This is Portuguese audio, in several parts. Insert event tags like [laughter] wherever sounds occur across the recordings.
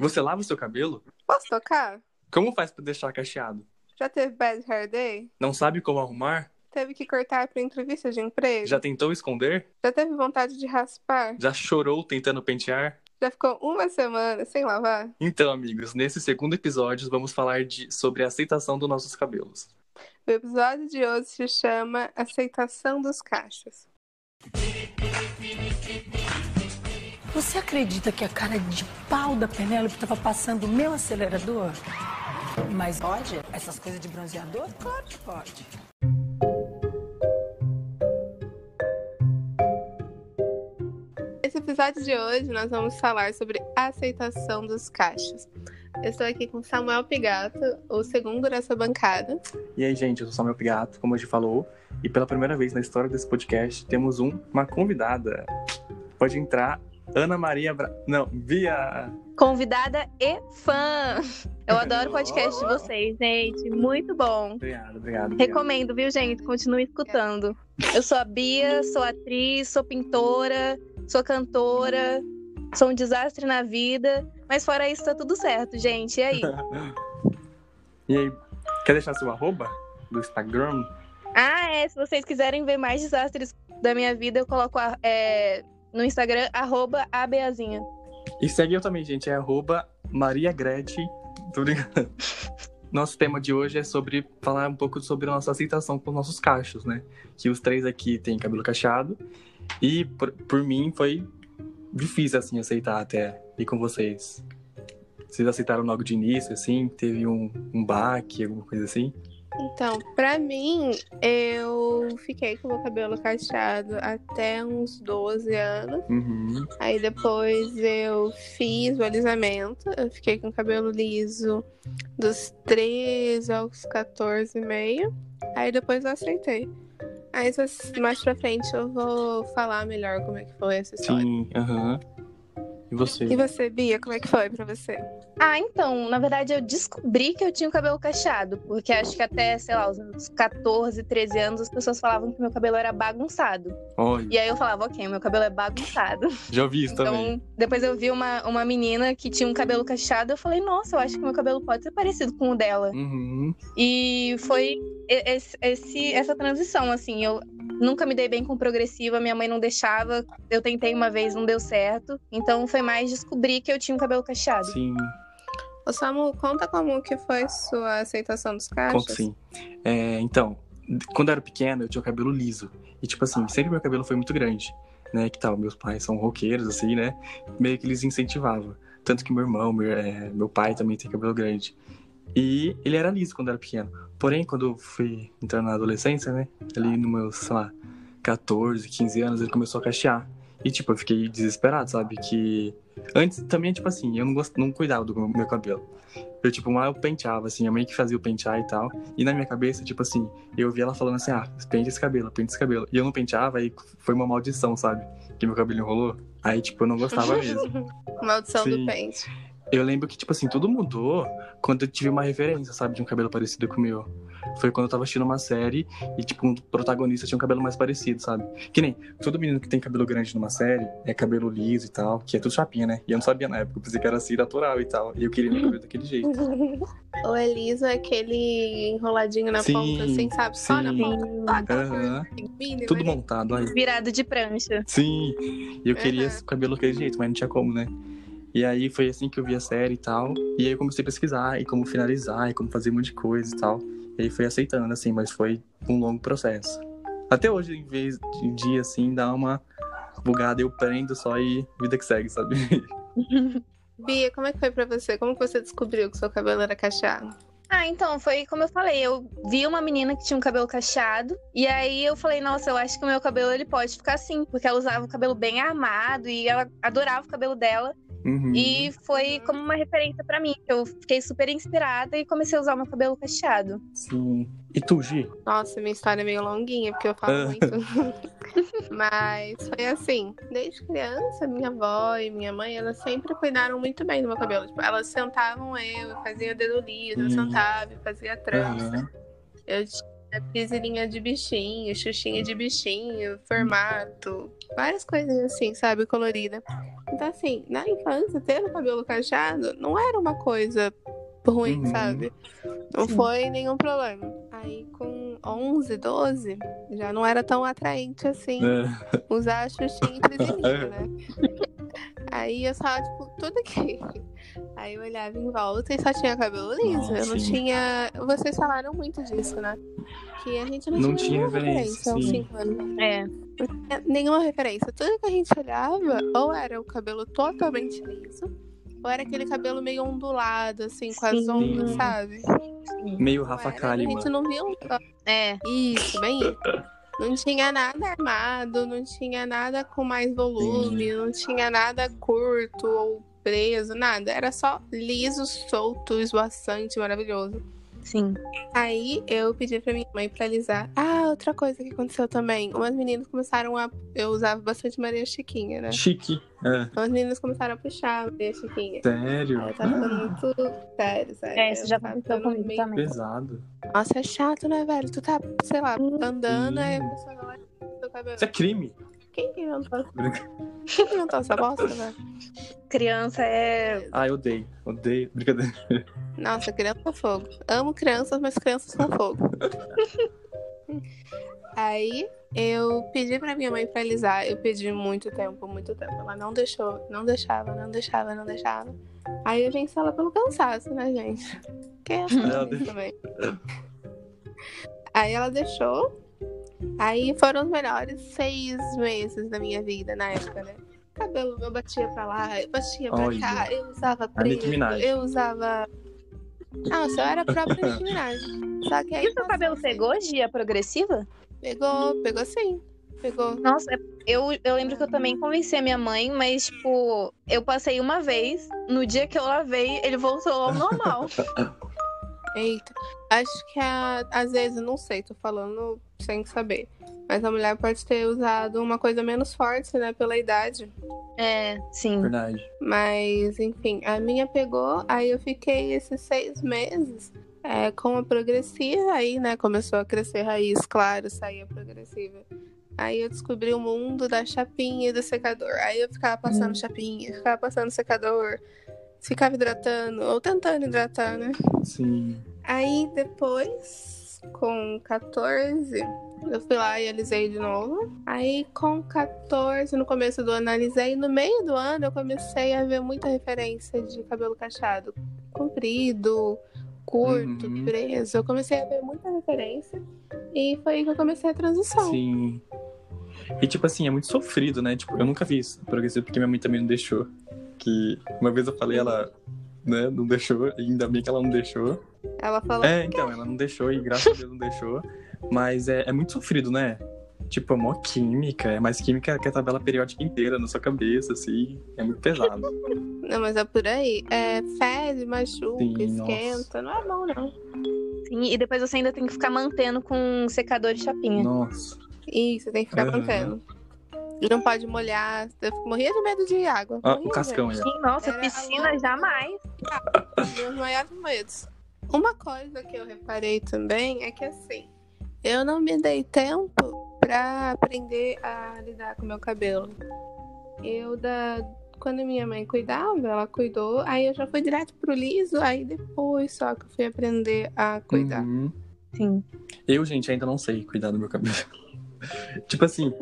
Você lava o seu cabelo? Posso tocar? Como faz pra deixar cacheado? Já teve bad hair day? Não sabe como arrumar? Teve que cortar pra entrevista de emprego? Já tentou esconder? Já teve vontade de raspar? Já chorou tentando pentear? Já ficou uma semana sem lavar? Então, amigos, nesse segundo episódio vamos falar de, sobre a aceitação dos nossos cabelos. O episódio de hoje se chama Aceitação dos Cachos. Você acredita que a cara de pau da Penélope estava passando o meu acelerador? Mas pode? Essas coisas de bronzeador? Claro que pode. Nesse episódio de hoje, nós vamos falar sobre aceitação dos cachos. Eu estou aqui com Samuel Pigato, o segundo dessa bancada. E aí, gente, eu sou Samuel Pigato, como hoje falou, e pela primeira vez na história desse podcast temos um, uma convidada. Pode entrar, Ana Maria Bra... Não, Bia! Convidada e fã. Eu [laughs] adoro o podcast de vocês, gente. Muito bom. Obrigado, obrigado. obrigado. Recomendo, viu, gente? Continue escutando. Eu sou a Bia, sou atriz, sou pintora, sou cantora, sou um desastre na vida. Mas fora isso, tá tudo certo, gente. E aí? [laughs] e aí, quer deixar seu arroba do Instagram? Ah, é. Se vocês quiserem ver mais desastres da minha vida, eu coloco a, é, no Instagram, arroba abeazinha. E segue eu também, gente. É arroba Maria Gretchen. Tô. Nosso tema de hoje é sobre falar um pouco sobre a nossa aceitação com os nossos cachos, né? Que os três aqui têm cabelo cacheado. E por, por mim foi difícil, assim, aceitar até ir com vocês. Vocês aceitaram logo de início, assim? Teve um, um baque, alguma coisa assim? Então, pra mim, eu fiquei com o meu cabelo cacheado até uns 12 anos. Uhum. Aí depois eu fiz o alisamento. Eu fiquei com o cabelo liso dos 13 aos 14 e meio. Aí depois eu aceitei. Aí mais pra frente eu vou falar melhor como é que foi essa história. Sim, aham. Uhum. E você? E você, Bia, como é que foi pra você? Ah, então, na verdade eu descobri que eu tinha o cabelo cacheado, porque acho que até, sei lá, uns 14, 13 anos as pessoas falavam que meu cabelo era bagunçado. Olha. E aí eu falava, ok, meu cabelo é bagunçado. [laughs] Já ouvi isso então, também. Depois eu vi uma, uma menina que tinha um cabelo cacheado, eu falei, nossa, eu acho que meu cabelo pode ser parecido com o dela. Uhum. E foi esse, esse, essa transição, assim, eu nunca me dei bem com progressiva, minha mãe não deixava, eu tentei uma vez, não deu certo. Então foi mais descobrir que eu tinha um cabelo cacheado. Sim. Ô Samu, conta como que foi sua aceitação dos cachos. Conto sim. É, então, quando eu era pequena, eu tinha o cabelo liso. E tipo assim, sempre meu cabelo foi muito grande. Né, que tal, meus pais são roqueiros, assim, né? Meio que eles incentivavam. Tanto que meu irmão, meu, é, meu pai também tem cabelo grande. E ele era liso quando era pequeno. Porém, quando eu fui entrar na adolescência, né? Ali no meus, sei lá, 14, 15 anos, ele começou a cachear. E, tipo, eu fiquei desesperado, sabe? Que. Antes também, tipo assim, eu não, gost... não cuidava do meu cabelo. Eu, tipo, mal eu penteava, assim, a mãe que fazia o pentear e tal. E na minha cabeça, tipo assim, eu via ela falando assim, ah, pente esse cabelo, pente esse cabelo. E eu não penteava, e foi uma maldição, sabe? Que meu cabelo enrolou. Aí, tipo, eu não gostava mesmo. [laughs] Maldição Sim. do pente. Eu lembro que, tipo assim, tudo mudou quando eu tive uma referência, sabe, de um cabelo parecido com o meu. Foi quando eu tava assistindo uma série e, tipo, um protagonista tinha um cabelo mais parecido, sabe? Que nem todo menino que tem cabelo grande numa série é cabelo liso e tal, que é tudo chapinha, né? E eu não sabia na época, eu pensei que era assim natural e tal. E eu queria meu cabelo daquele jeito. Ou é liso, é aquele enroladinho na sim, ponta, assim, sabe? Sim. Só na ponta. Uhum. Tudo montado, aí. Virado de prancha. Sim. E eu queria uhum. o cabelo daquele jeito, mas não tinha como, né? E aí foi assim que eu vi a série e tal. E aí eu comecei a pesquisar e como finalizar e como fazer um monte de coisa e tal. E aí foi aceitando, assim, mas foi um longo processo. Até hoje, em vez de dia, assim, dá uma bugada, eu prendo só e vida que segue, sabe? [laughs] Bia, como é que foi pra você? Como que você descobriu que seu cabelo era cacheado? Ah, então, foi como eu falei, eu vi uma menina que tinha um cabelo cacheado, e aí eu falei, nossa, eu acho que o meu cabelo ele pode ficar assim, porque ela usava o cabelo bem armado e ela adorava o cabelo dela. Uhum. E foi como uma referência para mim. Eu fiquei super inspirada e comecei a usar o meu cabelo cacheado. Sim. E tu, Gi? Nossa, minha história é meio longuinha, porque eu falo ah. muito. [laughs] Mas foi assim, desde criança, minha avó e minha mãe, elas sempre cuidaram muito bem do meu cabelo. Tipo, elas sentavam eu, fazia dedo liso, eu uhum. sentava e fazia trança. Uhum. Eu tinha piselinha de bichinho, xuxinha de bichinho, formato, várias coisas assim, sabe, colorida. Então, assim, na infância, ter o cabelo cacheado não era uma coisa ruim, Uhum. sabe? Não Sim. foi nenhum problema. Aí, com 11, 12, já não era tão atraente assim É. usar a xuxinha e né? [laughs] Aí eu só, tipo, tudo aqui. [laughs] Aí eu olhava em volta e só tinha cabelo liso. eu não sim. tinha. Vocês falaram muito disso, né? Que a gente não, Não tinha, tinha referência, aos sim. 5 anos. É. tinha nenhuma referência. Tudo que a gente olhava, ou era o cabelo totalmente liso, ou era aquele cabelo meio ondulado, assim, com as Sim. ondas, sabe? Meio Rafa era, A Kalimann. gente não via um... É. Isso, bem isso. Não tinha nada armado, não tinha nada com mais volume, não tinha nada curto ou preso, nada. Era só liso, solto, esvoaçante, maravilhoso. Sim. Aí eu pedi pra minha mãe pra alisar. Ah, outra coisa que aconteceu também. Umas meninas começaram a. Eu usava bastante Maria Chiquinha, né? Chique. É. Umas meninas começaram a puxar a Maria Chiquinha. Sério? Aí tá ficando muito sério, sério. É, isso já Tá aconteceu comigo meio- também. Pesado. Nossa, é chato, né, velho? Tu tá, sei lá, andando, Sim. aí a pessoa vai lá e seu cabelo. Isso é crime. Quem que inventou? Quem que inventou essa bosta, velho? Criança é. Ah, eu odeio. Odeio. Brincadeira. Nossa, criança é fogo. Amo crianças, mas crianças são fogo. [laughs] Aí eu pedi pra minha mãe pra alisar. Eu pedi muito tempo, muito tempo. Ela não deixou, não deixava, não deixava, não deixava. Aí eu venci ela pelo cansaço, né, gente? Que é Ela assim também. Aí ela deixou. Aí foram os melhores seis meses da minha vida na época, né? Cabelo, eu batia pra lá, eu batia pra Olha. cá, eu usava preto, eu usava. Nossa, eu era a própria Nicki Minaj. Só que aí. E o seu cabelo passou, pegou dia progressiva? Pegou, pegou sim. Pegou. Nossa, eu, eu lembro que eu também convenci a minha mãe, mas, tipo, eu passei uma vez, no dia que eu lavei, ele voltou ao normal. [laughs] Eita. Acho que a, às vezes, não sei, tô falando sem saber. Mas a mulher pode ter usado uma coisa menos forte, né, pela idade. É, sim. Verdade. Mas, enfim, a minha pegou, aí eu fiquei esses seis meses é, com a progressiva, aí, né, começou a crescer raiz, claro, saía progressiva. Aí eu descobri o mundo da chapinha e do secador. Aí eu ficava passando Hum. chapinha, ficava passando secador, ficava hidratando, ou tentando hidratar, né? Sim. Aí depois, com 14, eu fui lá e alisei de novo. Aí com 14, no começo do ano, alisei. No meio do ano, eu comecei a ver muita referência de cabelo cacheado. Comprido, curto, Uhum. preso. Eu comecei a ver muita referência. E foi aí que eu comecei a transição. Sim. E tipo assim, é muito sofrido, né? Tipo, eu nunca vi isso progressivo porque minha mãe também não deixou. Que uma vez eu falei, ela né, não deixou, ainda bem que ela não deixou. Ela falou. É, então, ela não deixou e graças a Deus não deixou. Mas é, é muito sofrido, né? Tipo, é mó química, é mais química que a tabela periódica inteira na sua cabeça, assim. É muito pesado. [laughs] Não, mas é por aí. É, fede, machuca, Sim, esquenta. Não é bom, não. Sim, E depois você ainda tem que ficar mantendo com um secador de chapinha. Nossa. Isso, tem que ficar Aham. mantendo. E não pode molhar. Eu morria de medo de água. Morria, o cascão ó. Sim, nossa, Era piscina jamais. gente. Meus maiores medos. Uma coisa que eu reparei também é que assim, eu não me dei tempo pra aprender a lidar com meu cabelo. Eu da. Quando minha mãe cuidava, ela cuidou, aí eu já fui direto pro liso, aí depois só que eu fui aprender a cuidar. Uhum. Sim. Eu, gente, ainda não sei cuidar do meu cabelo. [laughs] tipo assim,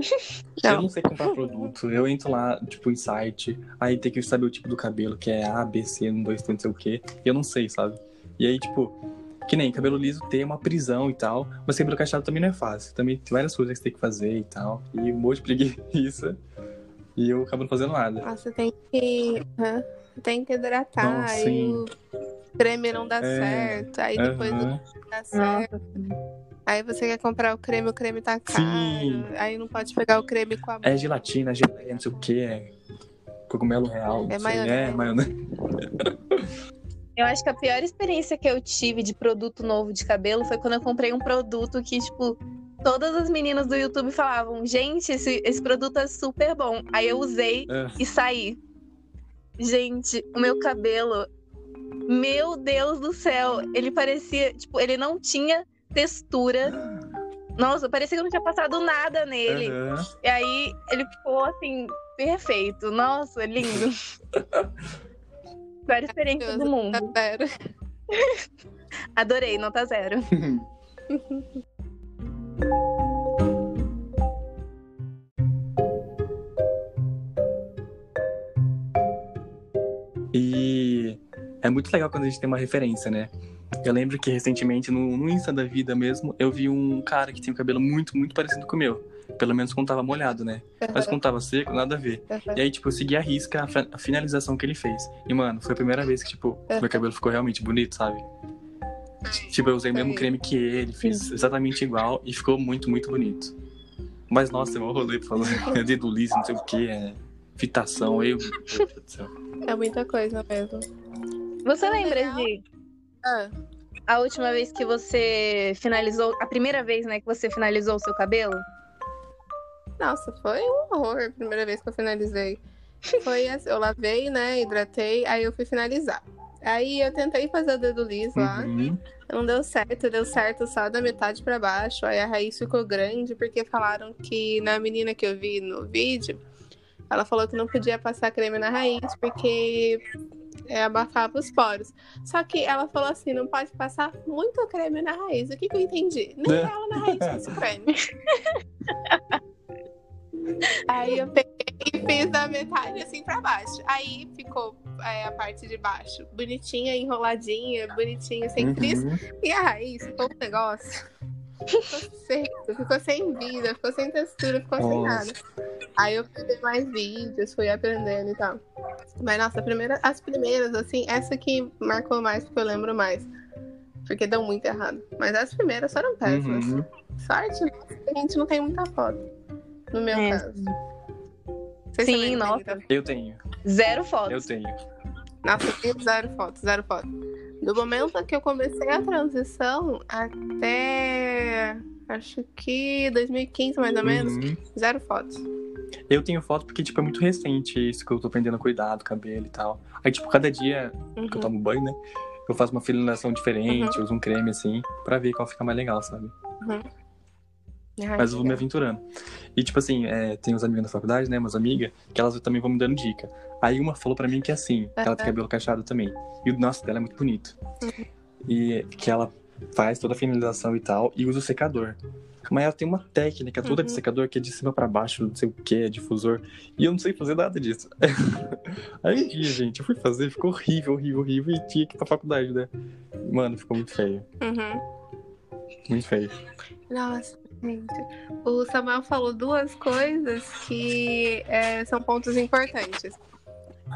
Não. eu não sei comprar produto. Eu entro lá, tipo, em site, aí tem que saber o tipo do cabelo, que é A, B, C, 1, 2, 3, não sei o quê. E eu não sei, sabe? E aí, tipo, que nem cabelo liso tem uma prisão e tal, mas cabelo cacheado também não é fácil. Também tem várias coisas que você tem que fazer e tal. E um monte de preguiça. E eu acabo não fazendo nada. Nossa, tem que. aham, Tem que hidratar, aí sim. o creme não dá É, certo, aí depois não Aham. dá certo. Aí você quer comprar o creme, o creme tá caro. Sim. Aí não pode pegar o creme com a mão. É gelatina, geleia, não sei o que, é cogumelo real. não É sei, É, maionese. [laughs] Eu acho que a pior experiência que eu tive de produto novo de cabelo foi quando eu comprei um produto que, tipo, todas as meninas do YouTube falavam: gente, esse, esse produto é super bom. Aí eu usei É. e saí. Gente, o meu cabelo, meu Deus do céu, ele parecia, tipo, ele não tinha textura. Nossa, parecia que eu não tinha passado nada nele. Aham. E aí ele ficou assim, perfeito. Nossa, lindo. [laughs] Melhor experiência do mundo. Tá zero. [laughs] Adorei, nota zero. [laughs] E é muito legal quando a gente tem uma referência, né? Eu lembro que recentemente, no, no Insta da vida mesmo, eu vi um cara que tinha o cabelo muito, muito parecido com o meu. Pelo menos quando tava molhado, né? Mas quando tava seco, nada a ver. E aí, tipo, eu segui a risca a, finalização que ele fez. E, mano, foi a primeira vez que, tipo, meu cabelo ficou realmente bonito, sabe? Tipo, eu usei o mesmo creme que ele, fiz exatamente igual e ficou muito, muito bonito. Mas, nossa, eu rolê pra falar [laughs] dedo liso, não sei o que, é fitação, eu. Meu Deus do céu. É muita coisa mesmo. Você lembra legal. de Ah, a última vez que você finalizou, a primeira vez, né, que você finalizou o seu cabelo? Nossa, foi um horror a primeira vez que eu finalizei. Foi assim, eu lavei, né? Hidratei, aí eu fui finalizar. Aí eu tentei fazer o dedo liso lá. Uhum. Não deu certo, deu certo só da metade pra baixo. Aí a raiz ficou grande porque falaram que na menina que eu vi no vídeo, ela falou que não podia passar creme na raiz porque é, abafava os poros. Só que ela falou assim, não pode passar muito creme na raiz. O que, que eu entendi? Nem É. ela na raiz passa creme. [laughs] Aí eu peguei e fiz da metade assim pra baixo. Aí ficou é, a parte de baixo bonitinha, enroladinha, bonitinha, sem frizz. Uhum. E a raiz ficou um negócio. Ficou seco, ficou sem vida, ficou sem textura, ficou sem Nossa. nada. Aí eu ver mais vídeos, fui aprendendo e tal. Mas nossa, primeira, as primeiras, assim, essa que marcou mais, porque eu lembro mais. Porque deu muito errado. Mas as primeiras foram péssimas. Uhum. Sorte, que a gente não tem muita foto. No meu É. caso. Vocês Sim, nossa. muita Eu tenho, Zero eu fotos. tenho. Nossa, eu tenho zero foto, zero foto. Do momento que eu comecei a transição até acho que 2015, mais ou menos, Uhum. zero fotos. Eu tenho foto porque, tipo, é muito recente isso que eu tô aprendendo a cuidar do cabelo e tal. Aí, tipo, cada dia que eu Uhum. tomo banho, né? Eu faço uma finalização diferente, uso um creme assim, pra ver qual fica mais legal, sabe? Ai, Mas eu vou me legal. aventurando. E, tipo assim, é, tem uns amigos da faculdade, né? Umas amigas, que elas também vão me dando dica. Aí uma falou pra mim que é assim, que ela tem cabelo cacheado também. E o nosso dela é muito bonito. Uhum. E que ela faz toda a finalização e tal, e usa o secador. Mas ela tem uma técnica toda de Uhum. secador que é de cima pra baixo, não sei o que, é difusor. E eu não sei fazer nada disso. [laughs] Aí um dia, gente, eu fui fazer, ficou horrível, horrível, horrível, e tinha que ir pra faculdade, né? Mano, ficou muito feio. Uhum. Muito feio. Nossa. O Samuel falou duas coisas que é, são pontos importantes.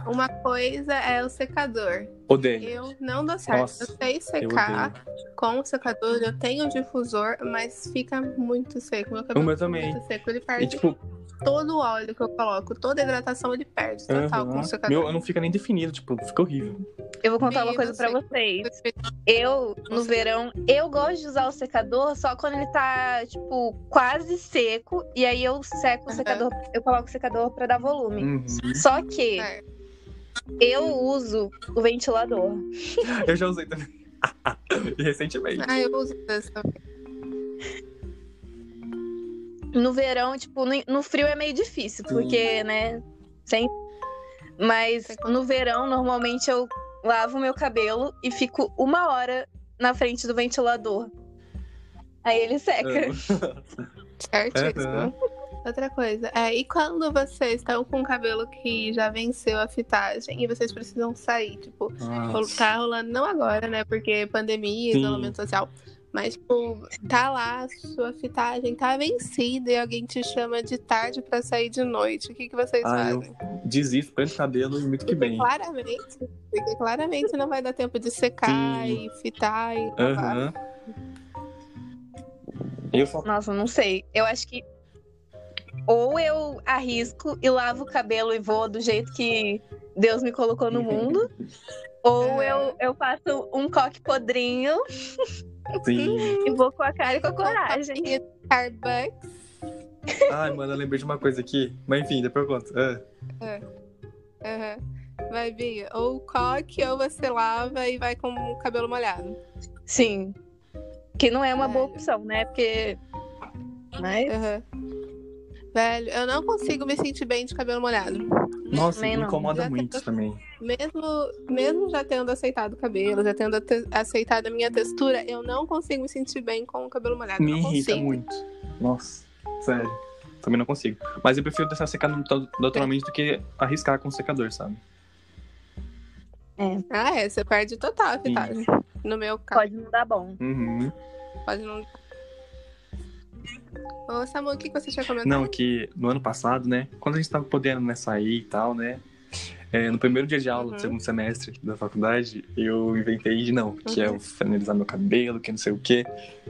Uma coisa é o secador. Odeio. Eu não dou certo. Nossa, eu sei Eu secar odeio. com o secador, eu tenho difusor, mas fica muito seco. Meu cabelo meu fica também. muito seco. Ele E, perde tipo, todo o óleo que eu coloco, toda a hidratação ele perde total com aham, o secador. meu não fica nem definido, tipo, fica horrível. Eu vou contar uma coisa eu pra sei. vocês. Eu, no verão, eu gosto de usar o secador só quando ele tá, tipo, quase seco. E aí eu seco o secador, eu coloco o secador pra dar volume. Uhum. Só que É. eu uso o ventilador. [laughs] Eu já usei também. [laughs] Recentemente. Ah, eu uso também. No verão, tipo, no, frio é meio difícil, porque, né, sem... Mas no verão, normalmente eu lavo meu cabelo e fico uma hora na frente do ventilador. Aí ele seca. [laughs] Certíssimo. Outra coisa, é, e quando vocês estão com o cabelo que já venceu a fitagem e vocês precisam sair, tipo, Nossa. tá rolando, não agora, né? Porque pandemia, Sim. isolamento social. Mas, tipo, tá lá, sua fitagem tá vencida e alguém te chama de tarde pra sair de noite. O que, que vocês Ah, eu fazem? desisto, prendo o cabelo e muito que bem. claramente, porque claramente não vai dar tempo de secar Sim. e fitar e. Aham. Eu só. Nossa, não sei. Eu acho que ou eu arrisco e lavo o cabelo e vou do jeito que Deus me colocou no mundo, [laughs] ou Aham. eu, eu faço um coque podrinho Sim. [laughs] e vou com a cara e com a coragem. Starbucks. Ai, mano, eu lembrei de uma coisa aqui. Mas enfim, depois eu conto. Ah. Aham. Vai, Bia. Ou coque, ou você lava e vai com o cabelo molhado. Sim. Que não é uma boa Sério. opção, né? Porque. Mas. Aham. Velho, eu não consigo me sentir bem de cabelo molhado. Nossa, me incomoda Já muito tem- também. Mesmo, mesmo já tendo aceitado o cabelo, já tendo aceitado a minha textura, eu não consigo me sentir bem com o cabelo molhado. Me não irrita consigo. muito. Nossa, sério. Também não consigo. Mas eu prefiro deixar secar no- naturalmente do que arriscar com o secador, sabe? Ah, é, você perde total a fitagem. No meu caso, Pode não dar bom. Uhum. pode não. Ô, Samu, o que você tinha comentado? Não, que no ano passado, né? Quando a gente tava podendo né, sair e tal, né? é, no primeiro dia de aula Uhum. do segundo semestre da faculdade, eu inventei de não, que é Uhum. o finalizar meu cabelo, que não sei o quê.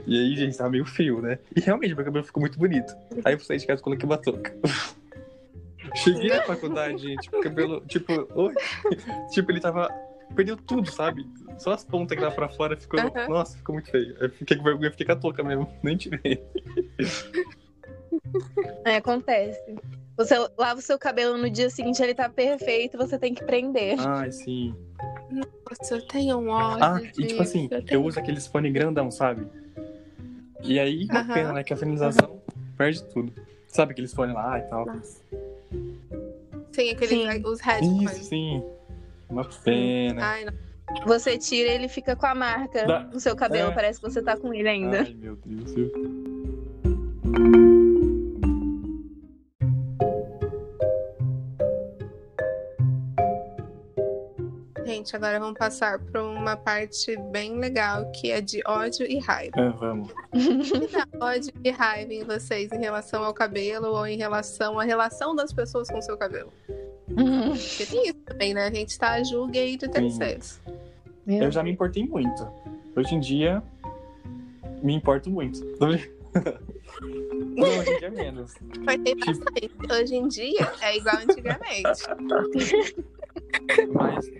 E aí, gente, tava meio frio, né? E realmente, meu cabelo ficou muito bonito. Aí eu saí de casa e coloquei uma touca. [laughs] Cheguei na faculdade, gente, o cabelo, tipo, oi? [laughs] tipo, ele tava. Perdeu tudo, sabe? Só as pontas que lá pra fora ficou. Uhum. Nossa, ficou muito feio. Eu fiquei com vergonha, fiquei com a touca mesmo. [laughs] Nem tirei. É, acontece. Você lava o seu cabelo no dia seguinte, ele tá perfeito, você tem que prender. Ai, sim. Nossa, eu tenho um ódio. Ah, e tipo disso, assim, eu tenho- uso aqueles fone grandão, sabe? E aí, uma Aham. pena, né? Que a finalização perde tudo. Sabe aqueles fones lá e tal? Nossa. Sim, aqueles, Sim. os headphones. Isso, sim. Uma pena. Ai, não. Você tira ele fica com a marca Da- no seu cabelo, É. parece que você tá com ele ainda. Ai, meu Deus. viu? Gente, agora vamos passar para uma parte bem legal que é de ódio e raiva. Ah, vamos. O que dá ódio e raiva em vocês em relação ao cabelo ou em relação à relação das pessoas com o seu cabelo? [laughs] Porque tem isso também, né? A gente tá a julgue aí de terceiros. Eu já me importei muito. Hoje em dia, me importo muito. [laughs] Não, hoje em dia é menos. Mas tem bastante. Hoje em dia é igual antigamente. Mas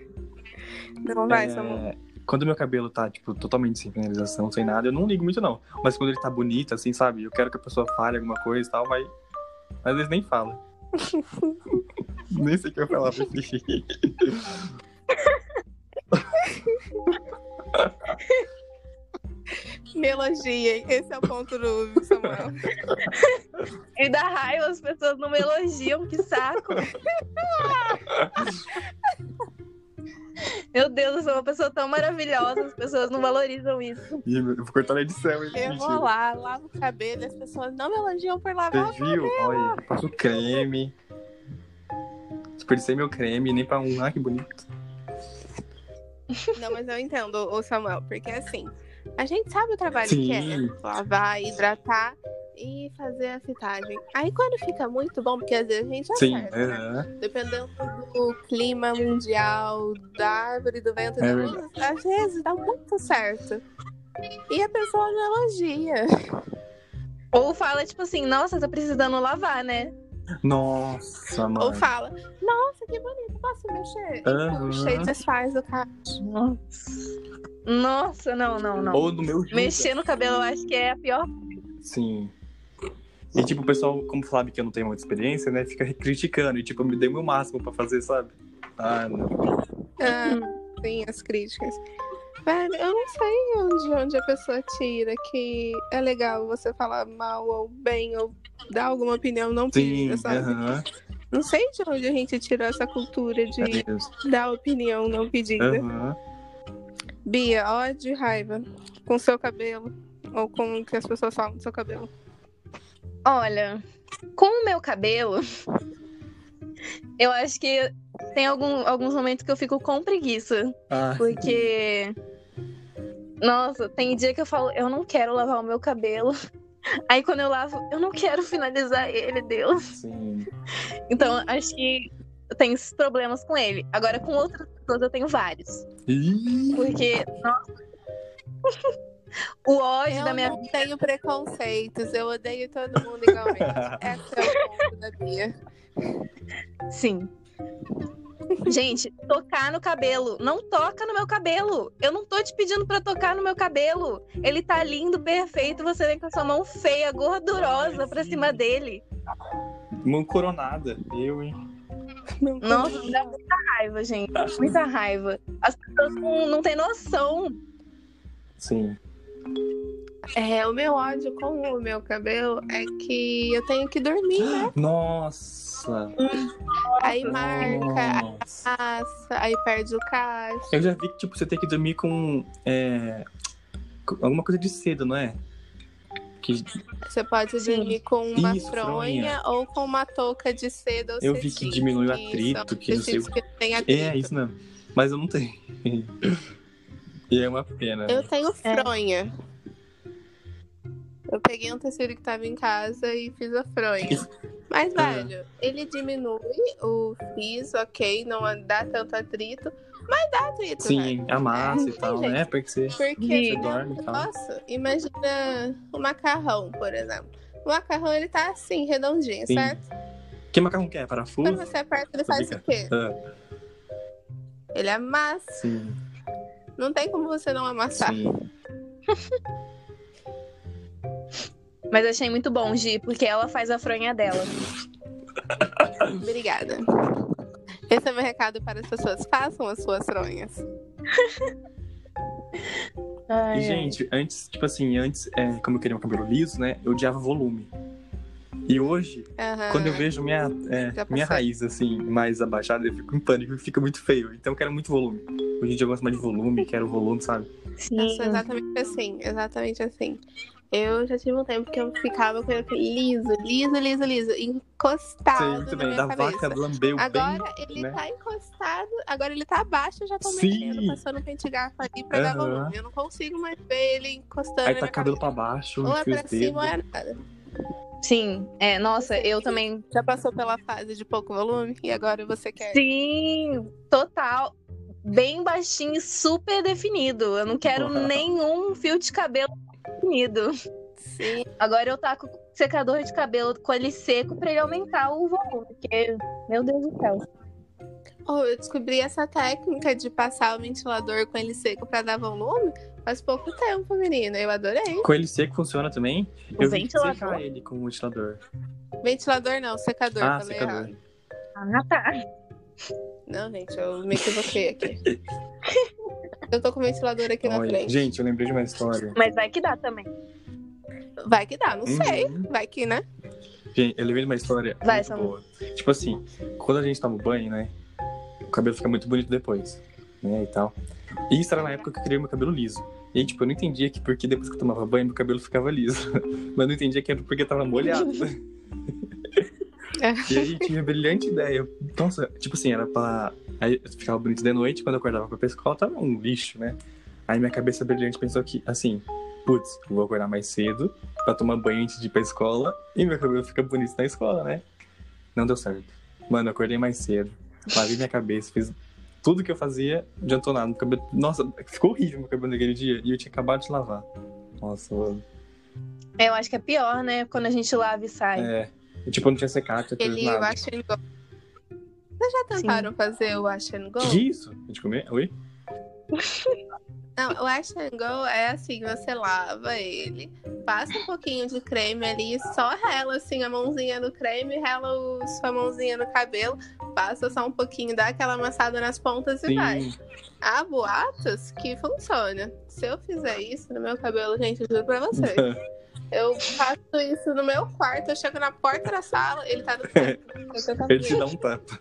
Não vai, É, Samu. Quando meu cabelo tá, tipo, totalmente sem finalização, sem nada, eu não ligo muito, não. Mas quando ele tá bonito, assim, sabe? Eu quero que a pessoa fale alguma coisa e tal, mas às vezes nem fala. [laughs] nem sei o que eu falar pra ti. [laughs] Me elogiem. Esse é o ponto do Samuel. [laughs] E dá raiva, as pessoas não me elogiam, que saco. Meu Deus, eu sou uma pessoa tão maravilhosa, as pessoas não valorizam isso. Ih, vou cortar na edição, hein? Eu vou lá, lavo o cabelo e as pessoas não me elogiam por lavar. Você viu? Olha, eu passo creme. Desperdicei meu creme, nem pra um. Ah, que bonito. Não, mas eu entendo, ô Samuel, porque assim, a gente sabe o trabalho Sim. que é né? lavar, hidratar e fazer a fitagem. Aí quando fica muito bom, porque às vezes a gente Sim, acerta, né? aham. Dependendo do clima mundial, da árvore, do vento, É da luz, às vezes dá muito certo. E a pessoa não elogia. Ou fala, tipo assim, nossa, tá precisando lavar, né? Nossa, mano. Ou fala, nossa, que bonito, posso mexer? Aham. Puxa, e desfaz do carro. Nossa. Nossa, não, não, não. Ou meu julga. Mexer no cabelo eu acho que é a pior. Sim. E tipo, o pessoal, como sabe que eu não tenho muita experiência, né, fica criticando. E tipo, eu me dei o meu máximo pra fazer, sabe? Ah, não. Ah, sim, as críticas. Velho, eu não sei onde, onde a pessoa tira que é legal você falar mal ou bem ou dar alguma opinião não Sim, pedida, sabe? aham. Não sei de onde a gente tirou essa cultura de É dar opinião não pedida. Bia, ódio e raiva com seu cabelo ou com o que as pessoas falam do seu cabelo. Olha, com o meu cabelo, eu acho que tem algum- alguns momentos que eu fico com preguiça. Ah, Porque. Nossa, tem dia que eu falo, eu não quero lavar o meu cabelo. [laughs] Aí quando eu lavo, eu não quero finalizar ele, Deus. sim. Então, acho que eu tenho esses problemas com ele. Agora, com outras pessoas, eu tenho vários. Ih, Porque, nossa. [laughs] o ódio Eu da minha não tenho preconceitos, eu odeio todo mundo igualmente. [laughs] Esse é o ponto da Bia. Sim. Gente, tocar no cabelo. Não toca no meu cabelo. Eu não tô te pedindo pra tocar no meu cabelo. Ele tá lindo, perfeito. Você vem com a sua mão feia, gordurosa pra cima dele. mão coronada. Eu, hein? Nossa, me dá muita raiva, gente. Muita raiva. As pessoas não, não têm noção. Sim. É, o meu ódio com o meu cabelo é que eu tenho que dormir, né? Nossa! Aí marca, Nossa. passa, aí perde o cacho. Eu já vi que, tipo, você tem que dormir com, é, com alguma coisa de cedo, não é? Que Você pode Sim. dormir com uma Isso, fronha, fronha. ou com uma touca de seda ou Eu vi que diminui o Isso, atrito, que não sei o- que tem atrito. É, isso mesmo. Mas eu não tenho. [laughs] e é uma pena. Eu tenho É. Eu peguei um tecido que tava em casa e fiz a fronha. Mas, Ah. velho, ele diminui o frizz, ok, não dá tanto atrito, mas dá atrito, Sim, velho. amassa É, e tal, né? Porque você. Porque, Você dorme e tal. nossa, imagina o macarrão, por exemplo. O macarrão, ele tá assim, redondinho, Sim. certo? Que macarrão que é? Parafuso? Quando você aperta, ele faz o quê? Ah, Ele amassa. sim, Não tem como você não amassar. sim. [laughs] Mas achei muito bom, Gi, porque ela faz a fronha dela. [laughs] Obrigada. Esse é meu recado para as pessoas. Façam as suas fronhas. [laughs] Ai, E, gente, antes, tipo assim, antes, é, como eu queria um cabelo liso, né? Eu odiava volume. E hoje, Aham. quando eu vejo minha, é, minha raiz, assim, mais abaixada, eu fico em pânico, fica muito feio. Então eu quero muito volume. Hoje em dia eu gosto mais de volume, quero volume, sabe? Sim. Eu sou exatamente assim, exatamente assim. Eu já tive um tempo que eu ficava com ele liso, liso, liso, liso, encostado muito na bem. minha Da cabeça. vaca lambeu Agora bem. ele né? tá encostado, agora ele tá abaixo, eu já tô Sim. mexendo, passando um pente garfo ali pra dar Aham. volume. Eu não consigo mais ver ele encostando Aí na tá cabelo cabeça. pra baixo, Ou é pra cima ou é nada. Sim. É, nossa, eu também. Já passou pela fase de pouco volume e agora você quer. Sim, total. Bem baixinho, e super definido. Eu não quero nenhum fio de cabelo definido. Sim. Agora eu taco secador de cabelo com ele seco pra ele aumentar o volume. Porque, meu Deus do céu. Oh, eu descobri essa técnica de passar o ventilador com ele seco pra dar volume faz pouco tempo, menina. Eu adorei. Com ele seco funciona também? O eu vi ventilador? secar ele com o ventilador. Ventilador não, secador. ah, secador. errado. Ah, tá. Não, gente, eu me equivoquei aqui. [laughs] eu tô com o ventilador aqui na Olha, frente. gente, eu lembrei de uma história. Mas vai que dá também. Vai que dá, não sei. Uhum. Vai que, né? Gente, eu lembrei de uma história Vai, muito boa. Tipo assim, quando a gente toma banho, né? O cabelo fica muito bonito depois, né? E tal. E isso era na época que eu criei meu cabelo liso. E aí, tipo, eu não entendia que porque depois que eu tomava banho, meu cabelo ficava liso. [laughs] Mas eu não entendia que era porque tava molhado? [laughs] E aí tinha a brilhante ideia. Nossa, tipo assim, era pra. Aí ficava bonito de noite, quando eu acordava pra escola, tava um lixo, né? Aí minha cabeça brilhante pensou que, assim, putz, eu vou acordar mais cedo pra tomar banho antes de ir pra escola e meu cabelo fica bonito na escola, né? Não deu certo. Mano, eu acordei mais cedo, lavei minha cabeça, fiz tudo que eu fazia, não adiantou nada. Meu cabelo... Nossa, ficou horrível meu cabelo naquele dia e eu tinha acabado de lavar. Nossa, mano. Eu acho que é pior, né? Quando a gente lava e sai. É. E, tipo, não tinha secado, tinha Ele, feito o nada. Wash and Go. Vocês já tentaram fazer o Wash and Go? Que isso? A gente comer? Oi? [laughs] Não, o Wash and Go é assim, você lava ele, passa um pouquinho de creme ali, só rela assim a mãozinha no creme, rela o, sua mãozinha no cabelo, passa só um pouquinho, dá aquela amassada nas pontas e vai. Sim. Há boatos que funciona. Se eu fizer isso no meu cabelo, gente, eu juro pra vocês. [laughs] Eu faço isso no meu quarto, eu chego na porta da sala, ele tá no [laughs] tô Ele te dá um tapa.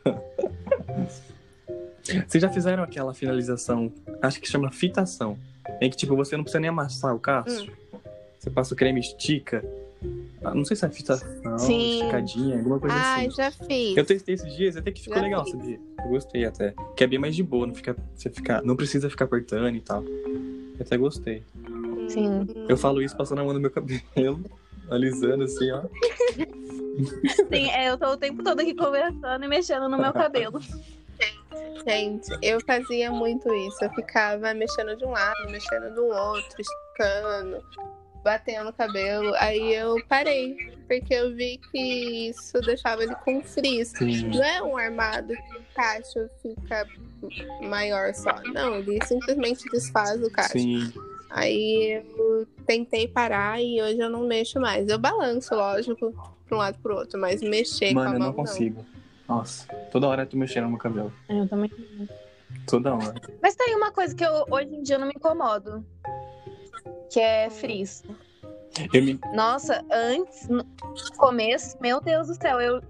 Vocês já fizeram aquela finalização, acho que chama fitação, em que tipo, você não precisa nem amassar o cacho. Você passa o creme estica. Ah, não sei se é fitação, Sim. esticadinha, alguma coisa Ai, assim. já fiz. Eu testei esses dias, até que ficou Já legal, fiz. sabia? Eu gostei até. Que é bem mais de boa, não, fica, você fica, não precisa ficar apertando e tal. Eu até gostei. Sim. Eu falo isso passando a mão no meu cabelo, [laughs] alisando assim, ó. Sim, é, eu tô o tempo todo aqui conversando e mexendo no meu cabelo. Gente, eu fazia muito isso. Eu ficava mexendo de um lado, mexendo do outro, esticando, batendo o cabelo. Aí eu parei, porque eu vi que isso deixava ele com frizz. Sim. Não é um armado que o cacho fica maior só. Não, ele simplesmente desfaz o cacho. Sim. Aí eu tentei parar e hoje eu não mexo mais. Eu balanço, lógico, pra um lado pro outro, mas mexer com Mano, a eu mão não consigo. Nossa, toda hora eu tô mexendo no meu cabelo. Eu também. Toda hora. Mas tem uma coisa que eu, hoje em dia eu não me incomodo. que é frizz. Eu me... Nossa, antes, no começo, meu Deus do céu, eu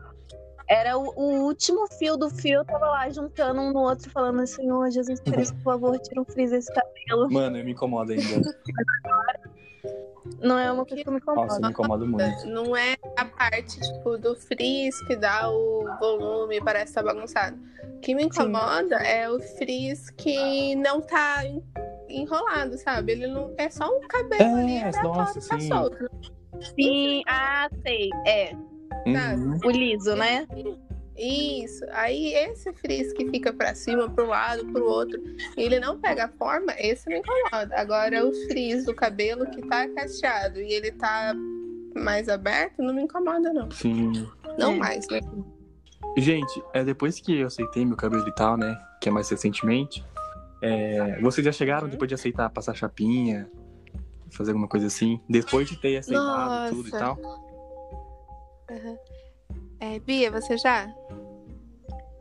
era o, o último fio do fio, eu tava lá juntando um no outro, falando assim, ô Jesus Cristo, por favor, tira um frizz desse cabelo. Mano, eu me incomodo ainda. Não é uma coisa que eu me incomodo. Nossa, me incomodo muito. Não é a parte, tipo, do frizz que dá o volume, parece que tá bagunçado. O que me incomoda é o frizz que não tá en- enrolado, sabe? Ele não é só um cabelo É, ali, aleatório, nossa, tá sim. solto. Sim, ah, sei. É, Uhum. o liso, né? Isso. Aí esse frizz que fica pra cima, pro lado, pro outro, e ele não pega forma, esse me incomoda. Agora o frizz do cabelo que tá cacheado e ele tá mais aberto, não me incomoda, não. Sim. Não mais, né? Gente, é, depois que eu aceitei meu cabelo e tal, né? Que é mais recentemente. é, vocês já chegaram Uhum. depois de aceitar passar chapinha? Fazer alguma coisa assim? Depois de ter aceitado tudo e Nossa. Tal? É, Bia, você já?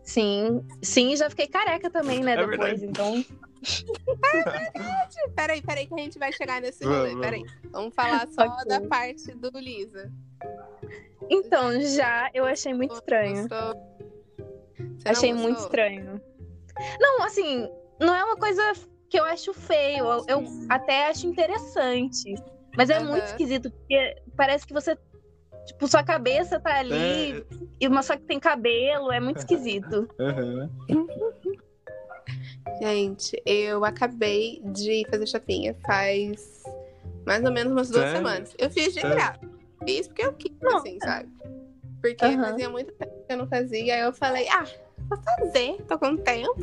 Sim, sim, já fiquei careca também, né? É depois, verdade. então. [laughs] Peraí, peraí, que a gente vai chegar nesse Vamos, rolê. Peraí. Vamos falar só Ok. da parte do Lisa. Então, já eu achei muito estranho. Achei muito estranho. Não, assim, não é uma coisa que eu acho feio. Eu, eu até acho interessante. Mas é Aham. muito esquisito, porque parece que você. Tipo, sua cabeça tá ali, É, e mas só que tem cabelo, é muito esquisito. [laughs] aham. Gente, eu acabei de fazer chapinha faz mais ou menos umas duas Sério? semanas. Eu fiz de Sério? graça. Fiz porque eu quis, Não. assim, sabe? Porque Aham. fazia muito tempo que eu não fazia. Aí eu falei, ah, vou fazer, tô com tempo.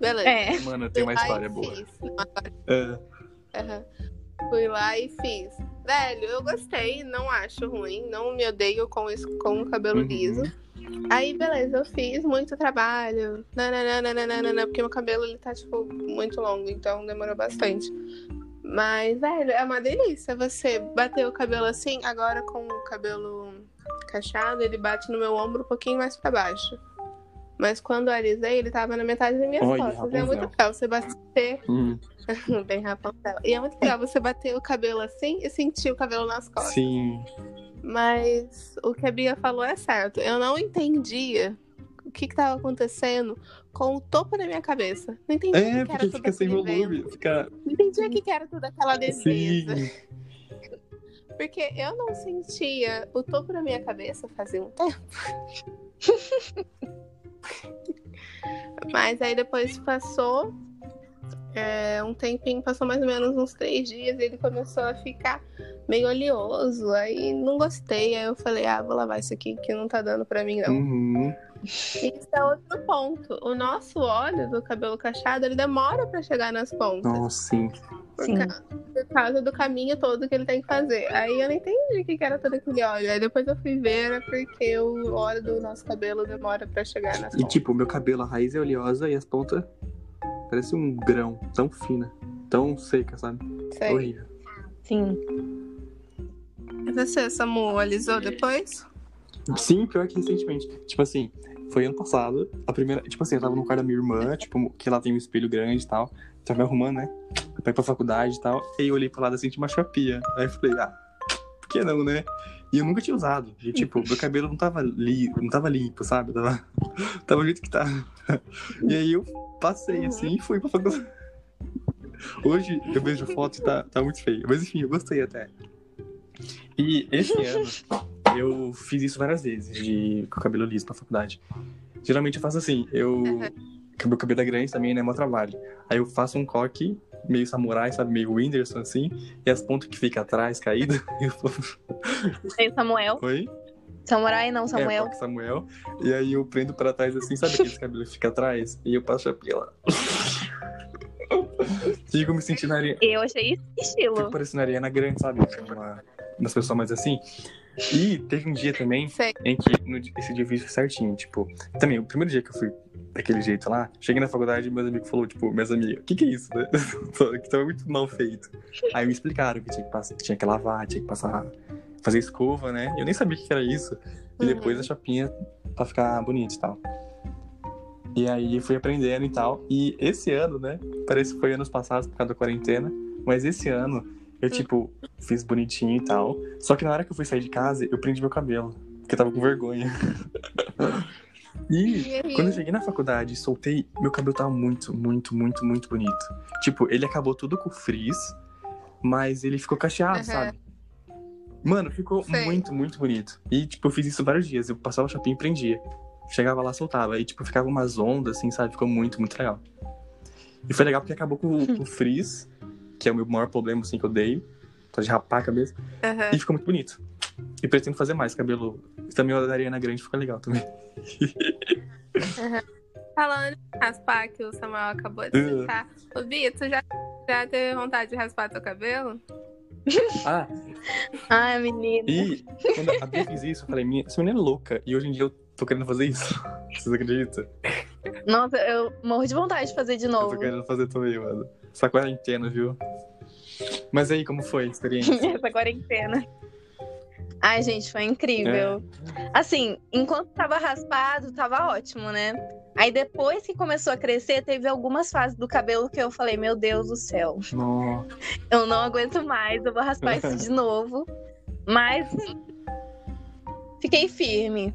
Beleza. É. Mano, tem uma história boa. fiz. Não, agora É, Aham. Fui lá e fiz. Velho, eu gostei, não acho ruim, não me odeio com, esse, com o cabelo Uhum. liso. Aí, beleza, eu fiz muito trabalho, nananana, porque meu cabelo ele tá, tipo, muito longo, então demorou bastante. Mas, velho, é uma delícia você bater o cabelo assim, agora com o cabelo cacheado, ele bate no meu ombro um pouquinho mais pra baixo. Mas quando eu alisei, ele tava na metade das minhas Olha, costas. É muito legal você bater Hum, [laughs] Bem Rapunzel. E é muito legal você bater o cabelo assim e sentir o cabelo nas costas. sim. Mas o que a Bia falou é certo. Eu não entendia o que estava acontecendo com o topo da minha cabeça. Não entendia o É, que era fica sem volume. Fica. Não entendia o que era tudo aquela defesa. Sim. Porque eu não sentia o topo da minha cabeça fazia um tempo. [laughs] Mas aí depois passou é, um tempinho, passou mais ou menos uns três dias, e ele começou a ficar meio oleoso. Aí não gostei. Aí eu falei, ah, vou lavar isso aqui que não tá dando pra mim, não. Uhum. E Isso é outro ponto. O nosso óleo do cabelo cacheado, ele demora pra chegar nas pontas. Nossa, sim. Por, Sim. ca- por causa do caminho todo que ele tem que fazer. Aí eu não entendi o que era todo aquele óleo. Aí depois eu fui ver, era porque o óleo do nosso cabelo demora pra chegar nas E pontas. tipo, meu cabelo, a raiz é oleosa e as pontas parece um grão, tão fina, tão seca, sabe? Sei. Horrível. Sim. E você, Samu, alisou depois? Sim, pior que recentemente. Tipo assim, foi ano passado, a primeira. Tipo assim, eu tava no quarto da minha irmã, tipo, que lá tem um espelho grande e tal. Tava me arrumando, né? Pra ir pra faculdade e tal. Aí eu olhei pro lado assim, tinha uma chapinha. Aí eu falei, ah, por que não, né? E eu nunca tinha usado. E tipo, meu cabelo não tava, li... não tava limpo, sabe? Tava... [laughs] tava do jeito que tava. E aí eu passei assim e fui pra faculdade. Hoje eu vejo foto e tá, tá muito feio. Mas enfim, eu gostei até. E esse [laughs] ano eu fiz isso várias vezes, de com o cabelo liso pra faculdade. Geralmente eu faço assim, eu. que Meu cabelo é grande também, né? É meu trabalho. Aí eu faço um coque meio samurai, sabe? Meio Whindersson, assim. E as pontas que ficam atrás, caídas. [laughs] Eu... Tem o Samuel. Oi? Samurai não, É, Samuel. coque Samuel. E aí eu prendo pra trás assim, sabe aqueles cabelos que ficam atrás? E eu passo a lá. [laughs] Fico me sentindo na areia. Eu achei estilo. Fico parecendo a Ariana Grande, sabe? Uma das pessoas mais assim. E teve um dia também Sei. em que no esse dia eu fiz certinho, tipo, também, o primeiro dia que eu fui daquele jeito lá, cheguei na faculdade e meus amigos falaram, tipo, minhas amigas, o que que é isso, né? [laughs] que tava muito mal feito. Aí me explicaram que tinha que, passar, que tinha que lavar, tinha que passar, fazer escova, né? Eu nem sabia o que era isso. E Uhum. depois a chapinha pra ficar bonito e tal. E aí fui aprendendo e tal. E esse ano, né? Parece que foi anos passados por causa da quarentena, mas esse ano Eu, tipo, fiz bonitinho e tal. Só que na hora que eu fui sair de casa, eu prendi meu cabelo. Porque eu tava com vergonha. [laughs] E quando eu cheguei na faculdade e soltei, meu cabelo tava muito, muito, muito, muito bonito. Tipo, ele acabou tudo com frizz, mas ele ficou cacheado, Aham. sabe? Mano, ficou Sei. muito, muito bonito. E, tipo, eu fiz isso vários dias. Eu passava o chapinho e prendia. Chegava lá, soltava. E, tipo, ficava umas ondas, assim, sabe? Ficou muito, muito legal. E foi legal porque acabou com, com o [laughs] frizz, que é o meu maior problema, assim, que eu odeio. Pode rapar a cabeça. Aham. E ficou muito bonito. E pretendo fazer mais cabelo. Também o da Ariana Grande ficou legal também. Falando em raspar, que o Samuel acabou de Uh. citar. Ô, Bia, tu já, já teve vontade de raspar teu cabelo? Ah, Ai, menina. E quando a Bia fez isso, eu falei, "Minha- essa menina é louca. E hoje em dia eu tô querendo fazer isso. [laughs] Vocês acreditam? Nossa, eu morro de vontade de fazer de Eu novo. tô querendo fazer também, mano. Essa quarentena, viu? Mas aí, como foi a experiência? [laughs] Essa quarentena. Ai, gente, foi incrível. Assim, enquanto tava raspado, tava ótimo, né? Aí depois que começou a crescer, teve algumas fases do cabelo que eu falei, meu Deus do céu, Nossa. eu não aguento mais, eu vou raspar isso de novo. Mas fiquei firme.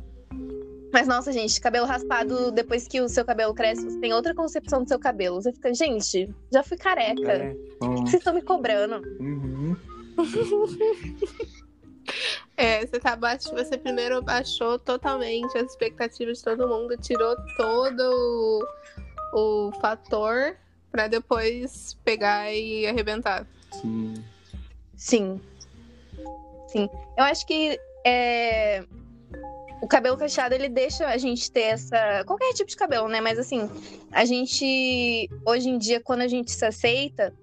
Mas nossa, gente, cabelo raspado, depois que o seu cabelo cresce, você tem outra concepção do seu cabelo. Você fica, gente, já fui careca. É. O Ó. que vocês estão me cobrando? Uhum. [laughs] É, você, tá baix... você primeiro baixou totalmente as expectativas de todo mundo, tirou todo o, o fator pra depois pegar e arrebentar. Sim. Sim. Sim. Eu acho que é, o cabelo cacheado ele deixa a gente ter essa. Qualquer tipo de cabelo, né? Mas assim, a gente. Hoje em dia, quando a gente se aceita,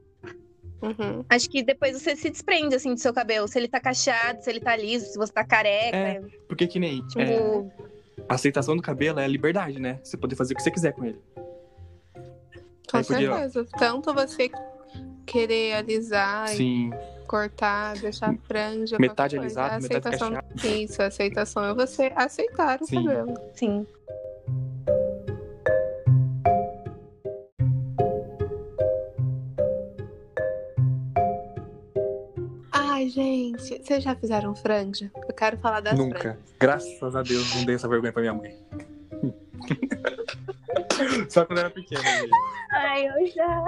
Uhum. acho que depois você se desprende assim do seu cabelo. Se ele tá cacheado, se ele tá liso, se você tá careca. É, Porque que nem. Tipo, é, a aceitação do cabelo é a liberdade, né? Você poder fazer o que você quiser com ele. Com Aí podia- certeza. Tanto você querer alisar e Sim. cortar, deixar franja. Metade qualquer coisa. alisado, A metade aceitação... Isso, a aceitação é você aceitar o Sim. cabelo. sim. Ai, gente, vocês já fizeram franja? Eu quero falar das Nunca. franjas. Graças a Deus, não dei essa vergonha pra minha mãe. [laughs] Só quando eu era pequena, gente. Ai, eu já.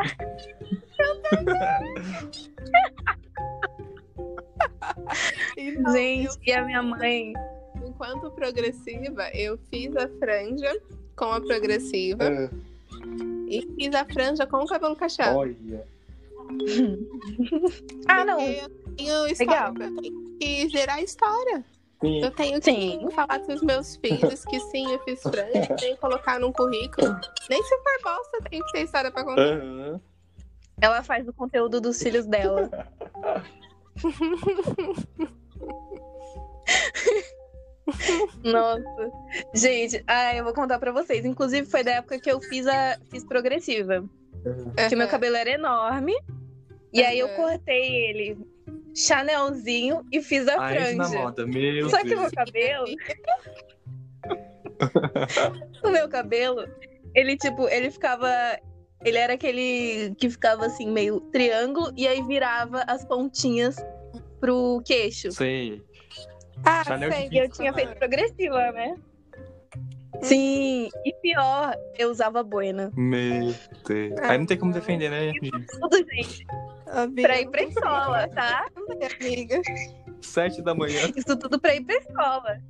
Então, Gente, e a minha mãe. eu, enquanto progressiva, eu fiz a franja com a progressiva É. e fiz a franja com o cabelo cacheado. Olha. [laughs] Ah, não. Porque eu tenho história, Legal. eu tenho que gerar história. Sim. Eu tenho que Sim. falar pros meus filhos que sim, eu fiz franja, tenho que colocar num currículo. Nem se for bosta, tem que ter história pra contar. Aham. Ela faz o conteúdo dos filhos dela. [laughs] Nossa. Gente, ai, eu vou contar pra vocês. Inclusive, foi da época que eu fiz a fiz progressiva. Que meu cabelo era enorme. E aí eu cortei ele chanelzinho e fiz a A Ed na franja. moda, meu Só que o Deus. meu cabelo, [laughs] o meu cabelo, ele tipo, ele ficava. Ele era aquele que ficava assim, meio triângulo, e aí virava as pontinhas pro queixo. Sei. Ah, Chanel sei. de E eu tinha feito progressiva, né? Sim, e pior, eu usava boina. Meu Deus. Aí não tem como defender, né? Tudo, gente, Bia, pra ir pra escola, tá? minha amiga. Sete da manhã. Isso tudo pra ir pra escola.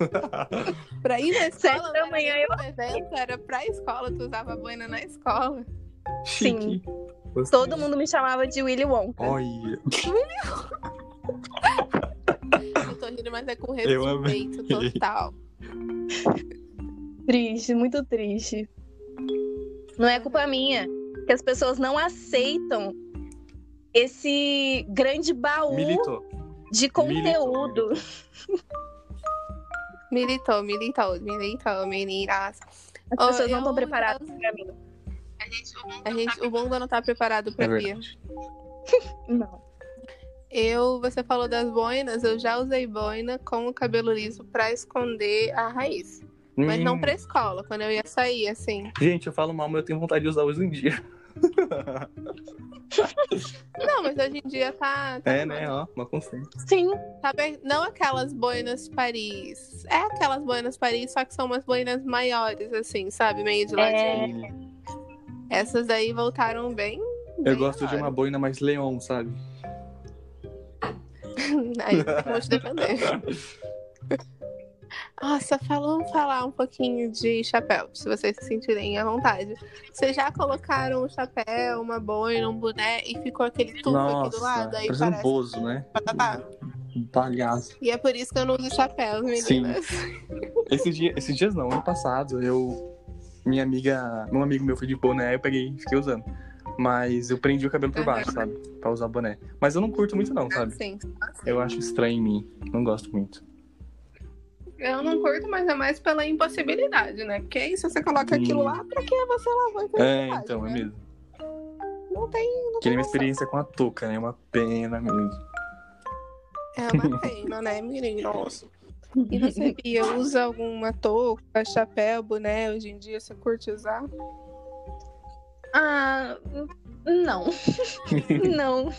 [laughs] Pra ir na Sete escola, da não era manhã eu- evento, era pra escola, tu usava boina na escola. Chique. Gostei. Todo mundo me chamava de Willy Wonka. Olha. Eu tô rindo, mas é com respeito total. Triste, muito triste. Não é culpa minha que as pessoas não aceitam esse grande baú Militou. de conteúdo. [laughs] Militou, militou, militou, meninas. As pessoas não eu estão preparadas pra mim. A gente, o mundo não tá preparado pra É verdade. [laughs] Não. Eu, você falou das boinas, eu já usei boina com o cabelo liso pra esconder a raiz. Mas não Hum. pra escola, quando eu ia sair, assim. Gente, eu falo mal, mas eu tenho vontade de usar hoje em dia. Não, mas hoje em dia tá. tá É, né? Ó, uma confiança. Sim. Tá bem- Não aquelas boinas Paris. É aquelas boinas Paris, só que são umas boinas maiores, assim, sabe? Meio de ladinho. Essas daí voltaram bem. Eu bem gosto de agora. uma boina mais leão, sabe? [laughs] Aí eu vou te defender. [laughs] Nossa, falando falar um pouquinho de chapéu, se vocês se sentirem à vontade. Vocês já colocaram um chapéu, uma boina, um boné e ficou aquele tubo aqui do Nossa, lado? Aí parecendo um parece bozo, né? patatá. Um palhaço. E é por isso que eu não uso chapéu, Sim. meninas. Esses, dia, esses dias não, ano passado, eu. Minha amiga. Um amigo meu foi de boné, eu peguei e fiquei usando. Mas eu prendi o cabelo por baixo, sabe? Pra usar boné. Mas eu não curto muito, não, sabe? Sim. Eu acho estranho em mim. Não gosto muito. Eu não curto, mas é mais pela impossibilidade, né? Porque aí se você coloca aquilo lá, pra que você lavou É, então, é né? mesmo. Não tem. Não Queria tem uma experiência com a touca, né? Uma pena mesmo. É uma pena, né, meninos? E você, [laughs] Bia, usa alguma touca, chapéu, boné hoje em dia? Você curte usar? Ah, não. [laughs] não.